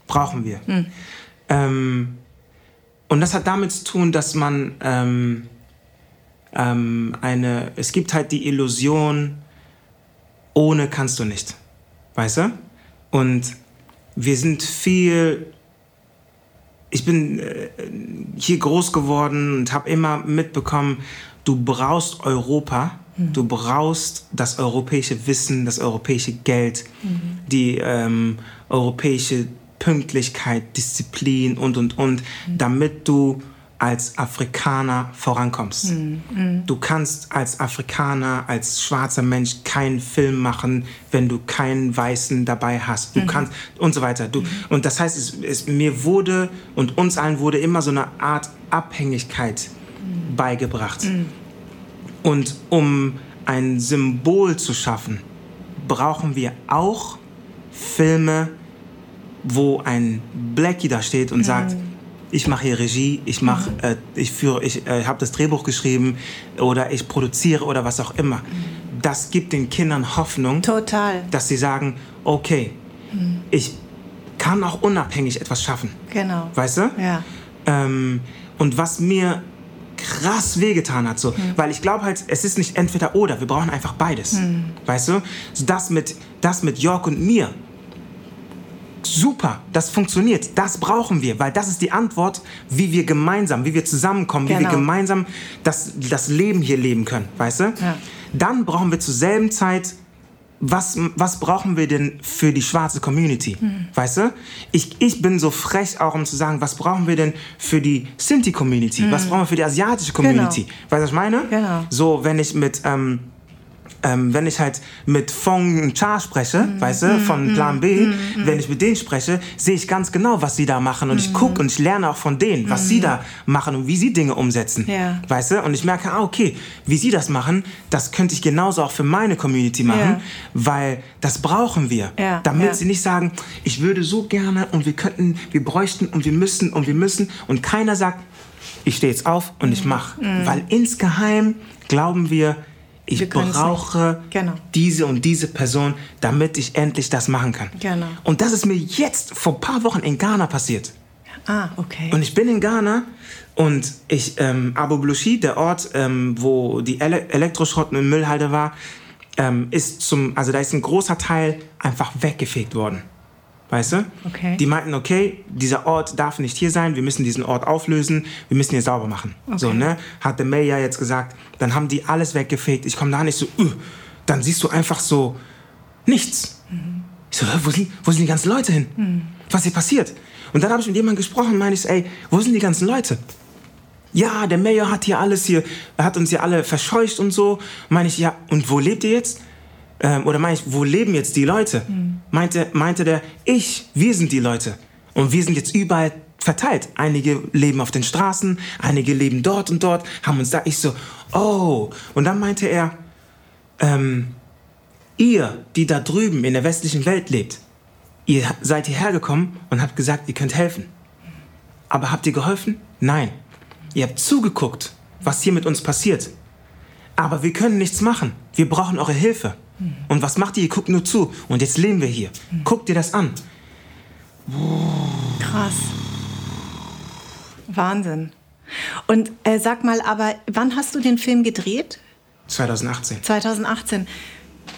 Brauchen wir. Ähm, und das hat damit zu tun, dass man ähm, ähm, eine, es gibt halt die Illusion, ohne kannst du nicht. Weißt du? Und wir sind viel ich bin äh, hier groß geworden und habe immer mitbekommen, du brauchst Europa, du brauchst das europäische Wissen, das europäische Geld, die ähm, europäische Pünktlichkeit, Disziplin und, und, und, damit du als Afrikaner vorankommst. Du kannst als Afrikaner, als schwarzer Mensch keinen Film machen, wenn du keinen Weißen dabei hast. Du kannst und so weiter. Du, Und das heißt, es, es, mir wurde und uns allen wurde immer so eine Art Abhängigkeit beigebracht. Und um ein Symbol zu schaffen, brauchen wir auch Filme, wo ein Blackie da steht und sagt, ich mache hier Regie, ich mache, äh, ich führe, ich äh, habe das Drehbuch geschrieben oder ich produziere oder was auch immer. Das gibt den Kindern Hoffnung, Total. dass sie sagen, okay, ich kann auch unabhängig etwas schaffen. Genau. Weißt du? Ja. Ähm, und was mir krass wehgetan hat, so, weil ich glaube halt, es ist nicht entweder oder, wir brauchen einfach beides. Weißt du? So das mit, das mit York und mir. Super, das funktioniert, das brauchen wir, weil das ist die Antwort, wie wir gemeinsam, wie wir zusammenkommen, wie wir Genau. gemeinsam das, das Leben hier leben können, weißt du? Ja. Dann brauchen wir zur selben Zeit was, was brauchen wir denn für die schwarze Community? Weißt du? Ich, ich bin so frech auch, um zu sagen, was brauchen wir denn für die Sinti-Community? Was brauchen wir für die asiatische Community? Weißt du, was ich meine? Genau. So, wenn ich mit, ähm, ähm, wenn ich halt mit Fong Cha spreche, weißt du, von Plan B, wenn ich mit denen spreche, sehe ich ganz genau, was sie da machen und ich gucke und ich lerne auch von denen, was sie da machen und wie sie Dinge umsetzen. Ja. Weißt du? Und ich merke, ah, okay, wie sie das machen, das könnte ich genauso auch für meine Community machen, Ja. weil das brauchen wir. Ja, Damit sie nicht sagen, ich würde so gerne und wir könnten, wir bräuchten und wir müssen und wir müssen und keiner sagt, ich stehe jetzt auf und Mhm. ich mache. Weil insgeheim glauben wir, ich brauche. Genau. diese und diese Person, damit ich endlich das machen kann. Genau. Und das ist mir jetzt vor ein paar Wochen in Ghana passiert. Ah, okay. Und ich bin in Ghana und ich, ähm, Abu Blushi, der Ort, ähm, wo die Ele Elektroschrott und Müllhalde war, ähm, ist zum, also da ist ein großer Teil einfach weggefegt worden. Weißt du? Okay. Die meinten, okay, dieser Ort darf nicht hier sein, wir müssen diesen Ort auflösen, wir müssen hier sauber machen. So, ne? Hat der Mayor jetzt gesagt, dann haben die alles weggefegt. Ich komme da nicht so, uh, dann siehst du einfach so nichts. Ich so, wo sind, wo sind die ganzen Leute hin? Was hier passiert? Und dann habe ich mit jemandem gesprochen und meine ich, so, ey, wo sind die ganzen Leute? Ja, der Mayor hat hier alles hier, er hat uns hier alle verscheucht und so. Meine ich, ja, und wo lebt ihr jetzt? Ähm, oder meine ich, wo leben jetzt die Leute? Meinte, meinte der, ich, wir sind die Leute. Und wir sind jetzt überall verteilt. Einige leben auf den Straßen, einige leben dort und dort, haben uns da. Ich so, oh. Und dann meinte er, ähm, ihr, die da drüben in der westlichen Welt lebt, ihr seid hierher gekommen und habt gesagt, ihr könnt helfen. Aber habt ihr geholfen? Nein. Ihr habt zugeguckt, was hier mit uns passiert. Aber wir können nichts machen. Wir brauchen eure Hilfe. Und was macht ihr? Ihr guckt nur zu. Und jetzt leben wir hier. Guckt dir das an. Krass. Wahnsinn. Und äh, sag mal, aber wann hast du den Film gedreht? 2018. 2018.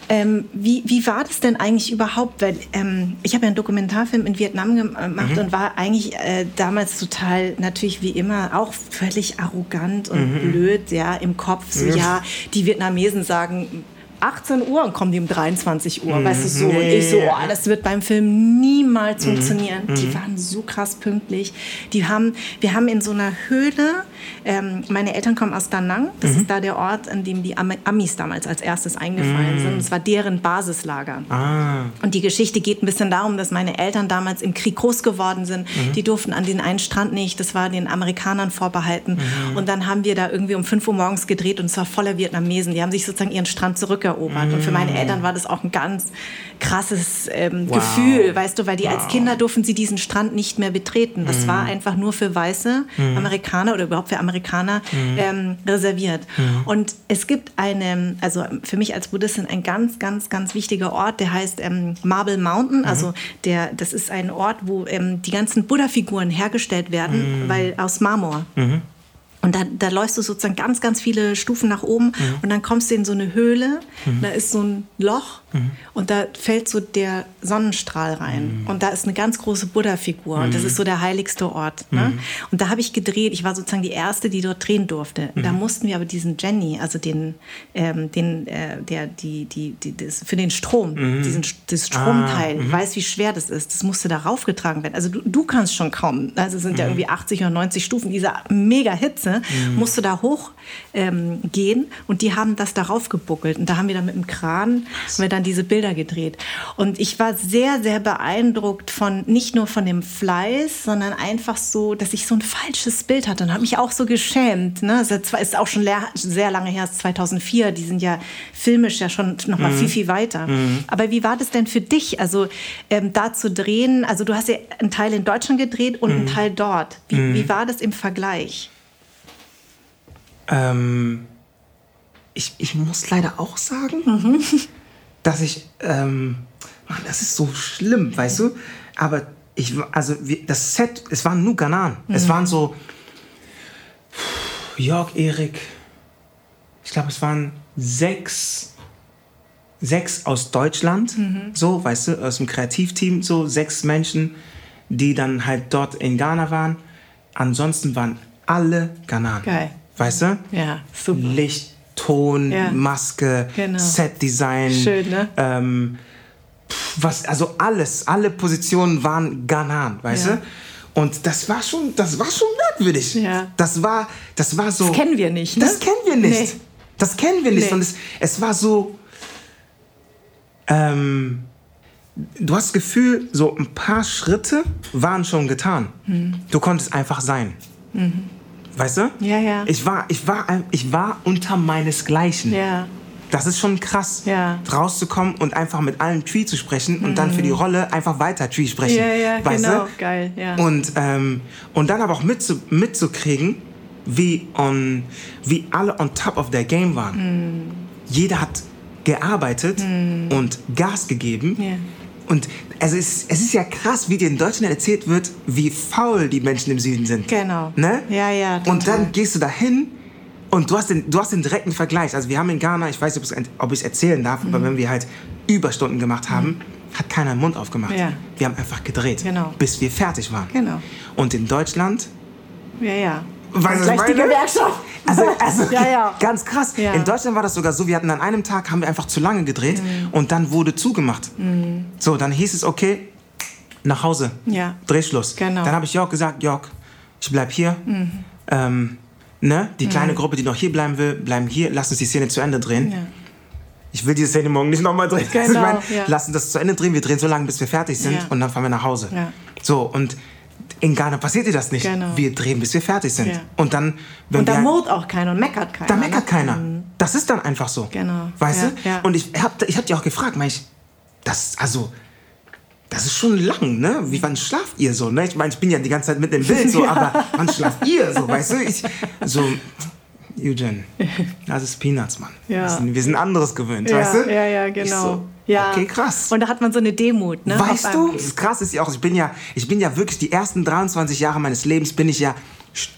Ähm, wie, wie war das denn eigentlich überhaupt? Weil ähm, ich habe ja einen Dokumentarfilm in Vietnam gemacht und war eigentlich äh, damals total, natürlich wie immer, auch völlig arrogant und blöd, ja, im Kopf. So, ja, die Vietnamesen sagen 18 Uhr und kommen die um 23 Uhr, weißt du so. Und ich so, oh, das wird beim Film niemals funktionieren. Die waren so krass pünktlich. Die haben, wir haben in so einer Höhle, ähm, meine Eltern kommen aus Da Nang, das ist da der Ort, an dem die Am- Amis damals als erstes eingefallen sind. Es war deren Basislager. Ah. Und die Geschichte geht ein bisschen darum, dass meine Eltern damals im Krieg groß geworden sind. Die durften an den einen Strand nicht, das war den Amerikanern vorbehalten. Und dann haben wir da irgendwie um 5 Uhr morgens gedreht und es war voller Vietnamesen. Die haben sich sozusagen ihren Strand zurückerobert. Und für meine Eltern war das auch ein ganz krasses ähm, Wow. Gefühl, weißt du, weil die als Kinder durften sie diesen Strand nicht mehr betreten. Das war einfach nur für weiße Amerikaner oder überhaupt für Amerikaner ähm, reserviert. Und es gibt eine, also für mich als Buddhistin ein ganz, ganz, ganz wichtiger Ort, der heißt ähm, Marble Mountain. Also der, das ist ein Ort, wo ähm, die ganzen Buddha-Figuren hergestellt werden, weil aus Marmor. Und da, da läufst du sozusagen ganz, ganz viele Stufen nach oben und dann kommst du in so eine Höhle, da ist so ein Loch und da fällt so der Sonnenstrahl rein. Und da ist eine ganz große Buddha-Figur. Und das ist so der heiligste Ort. Ne? Und da habe ich gedreht, ich war sozusagen die Erste, die dort drehen durfte. Da mussten wir aber diesen Jenny, also den, ähm, den äh, der, die, die, die, das, für den Strom, diesen das Stromteil, ich weiß, wie schwer das ist, das musste da raufgetragen werden. Also du, du kannst schon kaum, also es sind ja irgendwie 80 oder 90 Stufen, dieser mega Hitze, musst du da hoch ähm, gehen und die haben das darauf gebuckelt. Und da haben wir dann mit dem Kran haben wir dann diese Bilder gedreht. Und ich war sehr, sehr beeindruckt von, nicht nur von dem Fleiß, sondern einfach so, dass ich so ein falsches Bild hatte und habe mich auch so geschämt. Ne? Das ist zwar- ist auch schon sehr lange her, es ist 2004, die sind ja filmisch ja schon noch mal viel, viel weiter. Aber wie war das denn für dich, also ähm, da zu drehen? Also du hast ja einen Teil in Deutschland gedreht und einen Teil dort. Wie, wie war das im Vergleich? Ähm, ich, ich muss leider auch sagen, dass ich, ähm, Mann, das ist so schlimm, weißt du? Aber ich, also das Set, es waren nur Ghananen. Es waren so Jörg, Erik, ich glaube, es waren sechs, sechs aus Deutschland, so, weißt du, aus dem Kreativteam, so sechs Menschen, die dann halt dort in Ghana waren. Ansonsten waren alle Ghananen. Geil. Weißt du? Ja, super. Licht, Ton, Ja. Maske, Genau. Setdesign. Schön, ne? Ähm, was, also alles, alle Positionen waren Ghanan, weißt Ja. du? Und das war schon, das war schon merkwürdig. Ja. Das war, das war so. Das kennen wir nicht, ne? Das kennen wir nicht. Nee. Das kennen wir nicht. Nee. Und es, es war so. Ähm, du hast das Gefühl, so ein paar Schritte waren schon getan. Hm. Du konntest einfach sein. Weißt du? Ja, ja. Ich war, ich war, ich war unter meinesgleichen. Ja. Das ist schon krass, Ja. rauszukommen und einfach mit allen Tree zu sprechen und dann für die Rolle einfach weiter Tree sprechen. Mhm. Ja, ja, weißt genau. Du? Geil, ja. Und, ähm, und dann aber auch mitzu, mitzukriegen, wie, on, wie alle on top of their game waren. Mhm. Jeder hat gearbeitet und Gas gegeben. Ja. Und also es, es ist ja krass, wie dir in Deutschland erzählt wird, wie faul die Menschen im Süden sind. Genau. Ne? Ja, ja, Und total. dann gehst du dahin und du hast, den, du hast den direkten Vergleich. Also wir haben in Ghana, ich weiß nicht, ob ich es erzählen darf, aber wenn wir halt Überstunden gemacht haben, hat keiner den Mund aufgemacht. Mhm. Ja. Wir haben einfach gedreht, Genau. bis wir fertig waren. Genau. Und in Deutschland, Ja, ja. Weißt du, Gleich was die meine? Gewerkschaft. also, also ja, ja. ganz krass. Ja. In Deutschland war das sogar so, wir hatten an einem Tag, haben wir einfach zu lange gedreht Mhm. und dann wurde zugemacht. So, dann hieß es, okay, nach Hause, Ja. Drehschluss. Genau. Mhm. Dann habe ich Jörg gesagt, Jörg, ich bleib hier. Ähm, ne? Die kleine Gruppe, die noch hier bleiben will, bleiben hier. Lass uns die Szene zu Ende drehen. Ich will diese Szene morgen nicht nochmal drehen. Genau, ich meine, ja. lass uns das zu Ende drehen. Wir drehen so lange, bis wir fertig sind und dann fahren wir nach Hause. So, und in Ghana passiert dir das nicht. Genau. Wir drehen, bis wir fertig sind. Ja. Und dann, wenn Und da murrt auch keiner und meckert keiner. Da meckert ne? keiner. Das ist dann einfach so. Genau. Weißt Ja, du? ja. Und ich hab, ich hab dich auch gefragt, mein ich, das, also, das ist schon lang, ne? Wie, wann schlaft ihr so, ne? Ich meine, ich bin ja die ganze Zeit mit dem Bild so, aber wann schlaft ihr so, weißt du? Ich, so, Eugen, das ist Peanuts, Mann. Ja. Wir, sind, anderes gewöhnt, Ja, weißt du? ja, ja, genau. Ja. Okay, krass. Und da hat man so eine Demut, ne? Weißt du, das krass ist ja auch, ich bin ja, ich bin ja wirklich die ersten 23 Jahre meines Lebens bin ich ja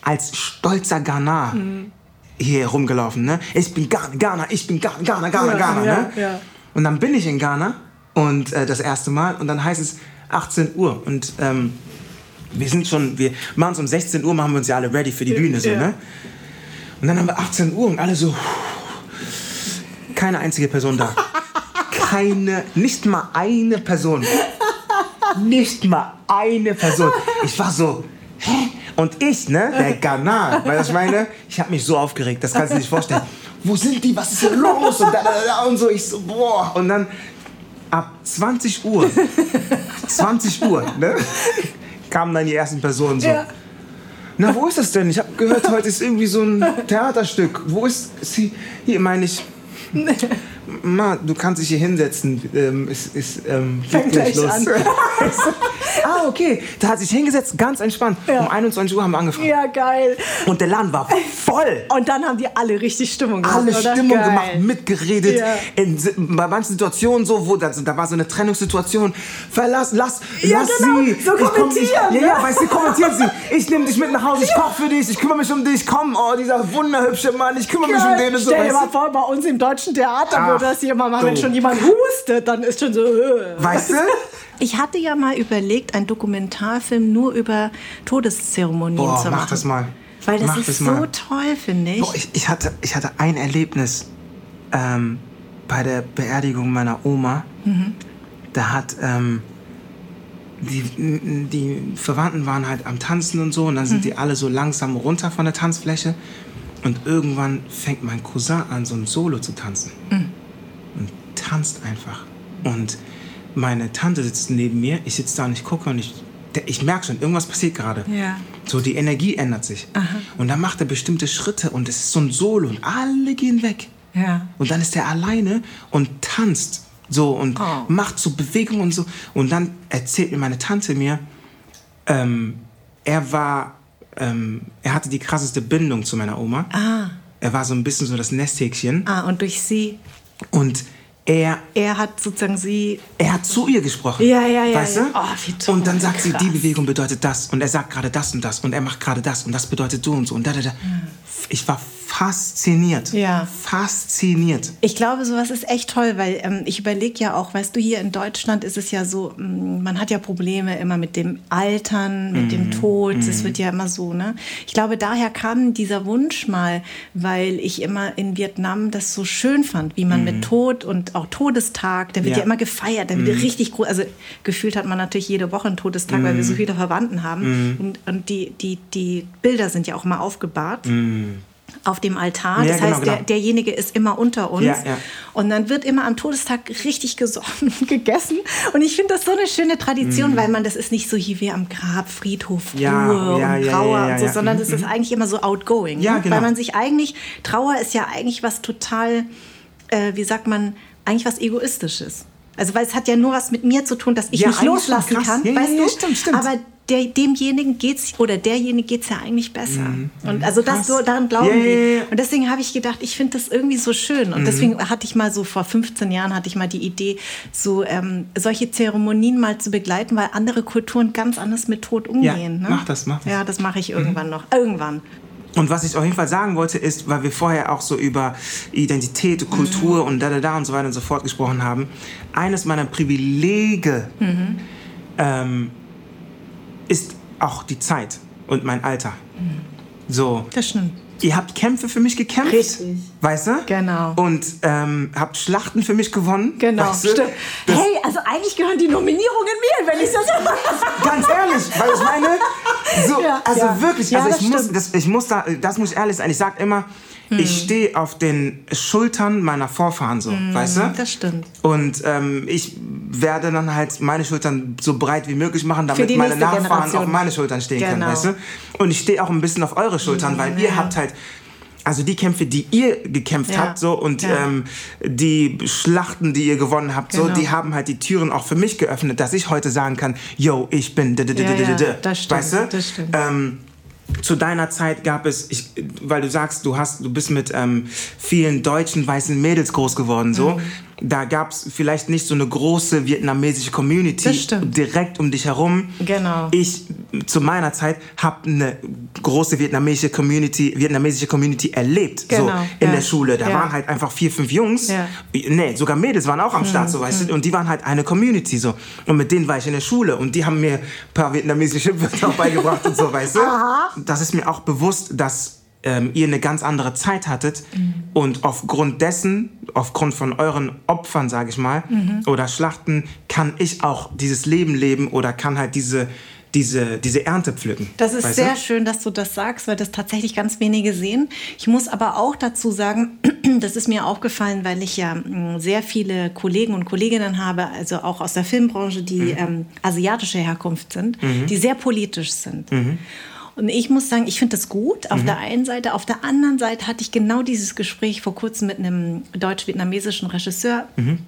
als stolzer Ghana Mhm. hier rumgelaufen, ne? Ich bin Ghana, Ghana, ich bin Ghana, Ghana, Ghana, Ja, Ghana, ja, ne? ja. Und dann bin ich in Ghana und äh, das erste Mal und dann heißt es 18 Uhr und ähm, wir sind schon, wir machen es um 16 Uhr, machen wir uns ja alle ready für die Bühne, so, ne? Und dann haben wir 18 Uhr und alle so, keine einzige Person da. Keine, nicht mal eine Person. Nicht mal eine Person. Ich war so, hä? Und ich, ne, der Ghana, weil ich meine, ich habe mich so aufgeregt, das kannst du dir nicht vorstellen. Wo sind die? Was ist hier los? Und, da, da, da, und so, ich so, boah. Und dann ab 20 Uhr, 20 Uhr, ne, kamen dann die ersten Personen so. Ja. Na, wo ist das denn? Ich habe gehört, heute ist irgendwie so ein Theaterstück. Wo ist sie? Hier meine ich. Ma, du kannst dich hier hinsetzen. Ähm, es ist ähm, Fängt gleich los. an. ah, okay. Da hat sich hingesetzt, ganz entspannt. Ja. Um 21 Uhr haben wir angefangen. Ja, geil. Und der Laden war voll. Und dann haben die alle richtig Stimmung gemacht, Alle oder? Stimmung Geil. gemacht, mitgeredet. Ja. In, bei manchen Situationen so, wo da, da war so eine Trennungssituation. Verlass, lass, Ja, lass genau. sie. So Ich komm kommentieren, nicht- Ja, ja, weißt du, kommentiert sie. Ich nehme dich mit nach Hause, ich koch für dich, ich kümmere mich um dich. Komm, oh, dieser wunderhübsche Mann, ich kümmere mich um den und so. Stell dir mal vor, bei uns im deutschen Theater Ach, mal machen, wenn schon jemand hustet, dann ist schon so. äh. Weißt du? Ich hatte ja mal überlegt, einen Dokumentarfilm nur über Todeszeremonien Boah, zu machen. mach das mal. Weil das Mach ist das so mal. toll, finde ich. Boah, ich, ich, hatte, ich hatte ein Erlebnis ähm, bei der Beerdigung meiner Oma. Da hat ähm, die, die Verwandten waren halt am Tanzen und so und dann sind die alle so langsam runter von der Tanzfläche und irgendwann fängt mein Cousin an, so ein Solo zu tanzen und tanzt einfach und meine Tante sitzt neben mir, ich sitze da und ich gucke und ich, ich merke schon, irgendwas passiert gerade. Ja. So, die Energie ändert sich. Und dann macht er bestimmte Schritte und es ist so ein Solo und alle gehen weg. Ja. Und dann ist er alleine und tanzt so und Oh. macht so Bewegungen und so. Und dann erzählt mir meine Tante mir, ähm, er war, ähm, er hatte die krasseste Bindung zu meiner Oma. Ah. Er war so ein bisschen so das Nesthäkchen. Ah, und durch sie, Und er er hat sozusagen sie. er hat zu ihr gesprochen. Ja, ja, ja, Weißt ja. du? Oh, wie toll, und dann sagt sie, krass. die Bewegung bedeutet das. Und er sagt gerade das und das. Und er macht gerade das. Und das bedeutet so und so. Und da, da, da. Ich war fasziniert. Ja. Fasziniert. Ich glaube, sowas ist echt toll, weil ähm, ich überlege ja auch, weißt du, hier in Deutschland ist es ja so, mm, man hat ja Probleme immer mit dem Altern, mit Mhm. dem Tod, es wird ja immer so, ne? Ich glaube, daher kam dieser Wunsch mal, weil ich immer in Vietnam das so schön fand, wie man mit Tod und auch Todestag, der wird Mhm. Ja. ja, immer gefeiert, der wird richtig groß, also gefühlt hat man natürlich jede Woche einen Todestag, weil wir Mhm. so viele Verwandten haben und, und die, die, die Bilder sind ja auch mal aufgebahrt auf dem Altar. Mhm. Ja, das genau, heißt, genau. der, derjenige ist immer unter uns. Ja, ja. Und dann wird immer am Todestag richtig gesoffen und gegessen. Und ich finde das so eine schöne Tradition, weil man, das ist nicht so hier wie am Grab, Friedhof, Mhm. Ruhe und Trauer und so, sondern Mhm, das ist eigentlich immer so outgoing. Ne? genau. Weil man sich eigentlich, Trauer ist ja eigentlich was total, äh, wie sagt man, eigentlich was Egoistisches. Also weil es hat ja nur was mit mir zu tun, dass ich Ja, mich loslassen krass. kann, ja, weißt ja, du? stimmt, stimmt. Aber der, demjenigen geht's oder derjenige geht's ja eigentlich besser. Und also das Mhm. Krass. so daran glauben Ja, ja, ja, ja. Und deswegen habe ich gedacht, ich finde das irgendwie so schön. Mhm. Und deswegen hatte ich mal so vor 15 Jahren hatte ich mal die Idee, so ähm, solche Zeremonien mal zu begleiten, weil andere Kulturen ganz anders mit Tod umgehen. ne? mach das, mach das. Mhm. Ja, das mache ich irgendwann noch. Irgendwann. Und was ich auf jeden Fall sagen wollte, ist, weil wir vorher auch so über Identität, Kultur Mhm. und da, da, da und so weiter und so fort gesprochen haben, eines meiner Privilege Mhm. ähm, ist auch die Zeit und mein Alter. So, Das stimmt. ihr habt Kämpfe für mich gekämpft. Richtig. Weißt du? Genau. Und ähm, habt Schlachten für mich gewonnen. Genau, Weißt du? Hey, also eigentlich gehören die Nominierungen mir, wenn ich das Ganz ehrlich, weil ich meine, so, Ja, also ja. wirklich, Ja, also das ich muss, stimmt. das, ich muss da, das muss ich ehrlich sein. Ich sag immer, ich stehe auf den Schultern meiner Vorfahren so, weißt du? Das stimmt. Und ähm, ich werde dann halt meine Schultern so breit wie möglich machen, damit meine Nachfahren Generation. auf meine Schultern stehen können, Genau. weißt du? Und ich stehe auch ein bisschen auf eure Schultern, weil ihr habt halt also die Kämpfe, die ihr gekämpft Ja. habt, so und Ja. ähm, die Schlachten, die ihr gewonnen habt, so, Genau. die haben halt die Türen auch für mich geöffnet, dass ich heute sagen kann, yo, ich bin, das stimmt, weißt du? das stimmt. Ähm, zu deiner Zeit gab es, ich, weil du sagst, du hast, du bist mit ähm, vielen deutschen weißen Mädels groß geworden, so. Mhm. Da gab es vielleicht nicht so eine große vietnamesische Community direkt um dich herum. Genau. Ich zu meiner Zeit habe eine große vietnamesische Community, vietnamesische Community erlebt, so Genau, in ja. der Schule. Da Ja. waren halt einfach vier, fünf Jungs. Ja. Nee, sogar Mädels waren auch am Start, so weißt du. Und die waren halt eine Community so. Und mit denen war ich in der Schule und die haben mir ein paar vietnamesische Wörter beigebracht und so, weißt du. Das ist mir auch bewusst, dass ähm, ihr eine ganz andere Zeit hattet mhm. und aufgrund dessen, aufgrund von euren Opfern, sage ich mal, mhm. oder Schlachten, kann ich auch dieses Leben leben oder kann halt diese diese, diese Ernte pflücken. Das ist sehr du? schön, dass du das sagst, weil das tatsächlich ganz wenige sehen. Ich muss aber auch dazu sagen, das ist mir aufgefallen, weil ich ja hm, sehr viele Kollegen und Kolleginnen habe, also auch aus der Filmbranche, die mhm. ähm, asiatische Herkunft sind, mhm. die sehr politisch sind. Mhm. Und ich muss sagen, ich finde das gut auf mhm. der einen Seite. Auf der anderen Seite hatte ich genau dieses Gespräch vor kurzem mit einem deutsch-vietnamesischen Regisseur. Mhm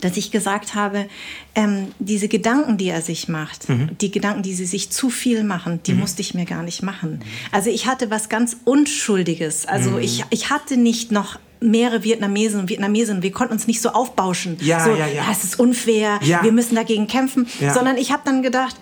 dass ich gesagt habe, ähm, diese Gedanken, die er sich macht, mhm. die Gedanken, die sie sich zu viel machen, die mhm. musste ich mir gar nicht machen. Also ich hatte was ganz Unschuldiges. Also mhm. ich, ich hatte nicht noch mehrere Vietnamesen und Vietnamesinnen. Wir konnten uns nicht so aufbauschen. Ja, so, ja, ja. ja es ist unfair, ja. wir müssen dagegen kämpfen. Ja. Sondern ich habe dann gedacht,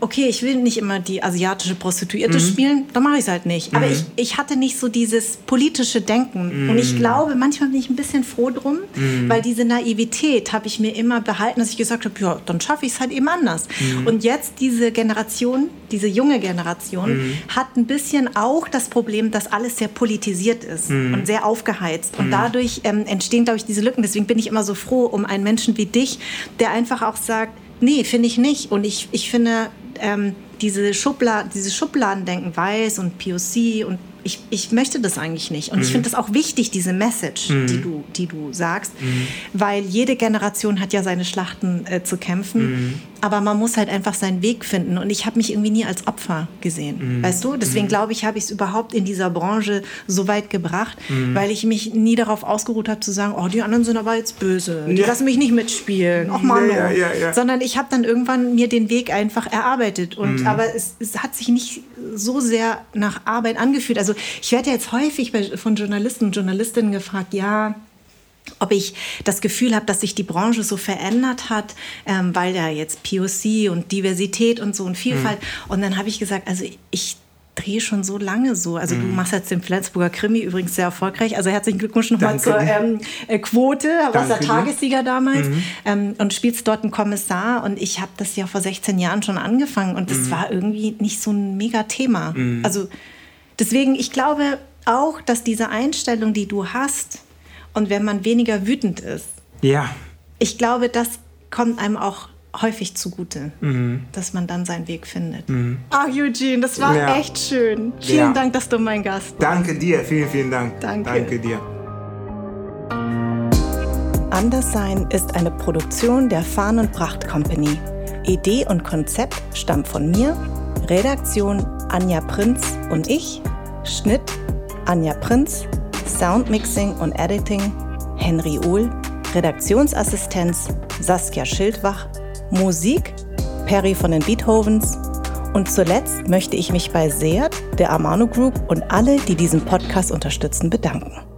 okay, ich will nicht immer die asiatische Prostituierte mhm. spielen, dann mache ich es halt nicht. Aber mhm. ich, ich hatte nicht so dieses politische Denken. Mhm. Und ich glaube, manchmal bin ich ein bisschen froh drum, mhm. weil diese Naivität habe ich mir immer behalten, dass ich gesagt habe, ja, dann schaffe ich es halt eben anders. Mhm. Und jetzt diese Generation, diese junge Generation, mhm. hat ein bisschen auch das Problem, dass alles sehr politisiert ist und sehr aufgeheizt. Und dadurch ähm, entstehen, glaube ich, diese Lücken. Deswegen bin ich immer so froh um einen Menschen wie dich, der einfach auch sagt, Nee, finde ich nicht. Und ich, ich finde, ähm, diese Schubla dieses Schubladendenken, Weiß und POC und ich, ich möchte das eigentlich nicht. Und mhm. ich finde das auch wichtig, diese Message, mhm. die, du, die du sagst, mhm. weil jede Generation hat ja seine Schlachten äh, zu kämpfen, mhm. aber man muss halt einfach seinen Weg finden. Und ich habe mich irgendwie nie als Opfer gesehen, mhm. weißt du? Deswegen mhm. glaube ich, habe ich es überhaupt in dieser Branche so weit gebracht, weil ich mich nie darauf ausgeruht habe zu sagen, oh, die anderen sind aber jetzt böse, die ja. lassen mich nicht mitspielen, ach Mann, ja, ja, ja, sondern ich habe dann irgendwann mir den Weg einfach erarbeitet. Und aber es, es hat sich nicht so sehr nach Arbeit angefühlt. Also ich werde jetzt häufig von Journalisten und Journalistinnen gefragt, ja, ob ich das Gefühl habe, dass sich die Branche so verändert hat, ähm, weil ja jetzt POC und Diversität und so und Vielfalt. Mhm. Und dann habe ich gesagt, also ich drehe schon so lange so. Also mhm. du machst jetzt den Flensburger Krimi übrigens sehr erfolgreich. Also herzlichen Glückwunsch nochmal zur ähm, äh, Quote. Warst der Tagessieger damals mhm. ähm, und spielst dort einen Kommissar. Und ich habe das ja vor 16 Jahren schon angefangen und das mhm. war irgendwie nicht so ein mega Thema. Mhm. Also deswegen, ich glaube auch, dass diese Einstellung, die du hast und wenn man weniger wütend ist, ja. ich glaube, das kommt einem auch häufig zugute, mhm. dass man dann seinen Weg findet. Mhm. Ach, Eugene, das war ja. echt schön. Vielen ja. Dank, dass du mein Gast warst. Danke dir, vielen, vielen Dank. Danke. Danke dir. Anderssein ist eine Produktion der Farn und Pracht Company. Idee und Konzept stammt von mir, Redaktion Anja Prinz und ich, Schnitt Anja Prinz, Soundmixing und Editing Henry Uhl, Redaktionsassistenz Saskia Schildwach Musik Perry von den Beethovens und zuletzt möchte ich mich bei Seat, der Amano Group und alle, die diesen Podcast unterstützen, bedanken.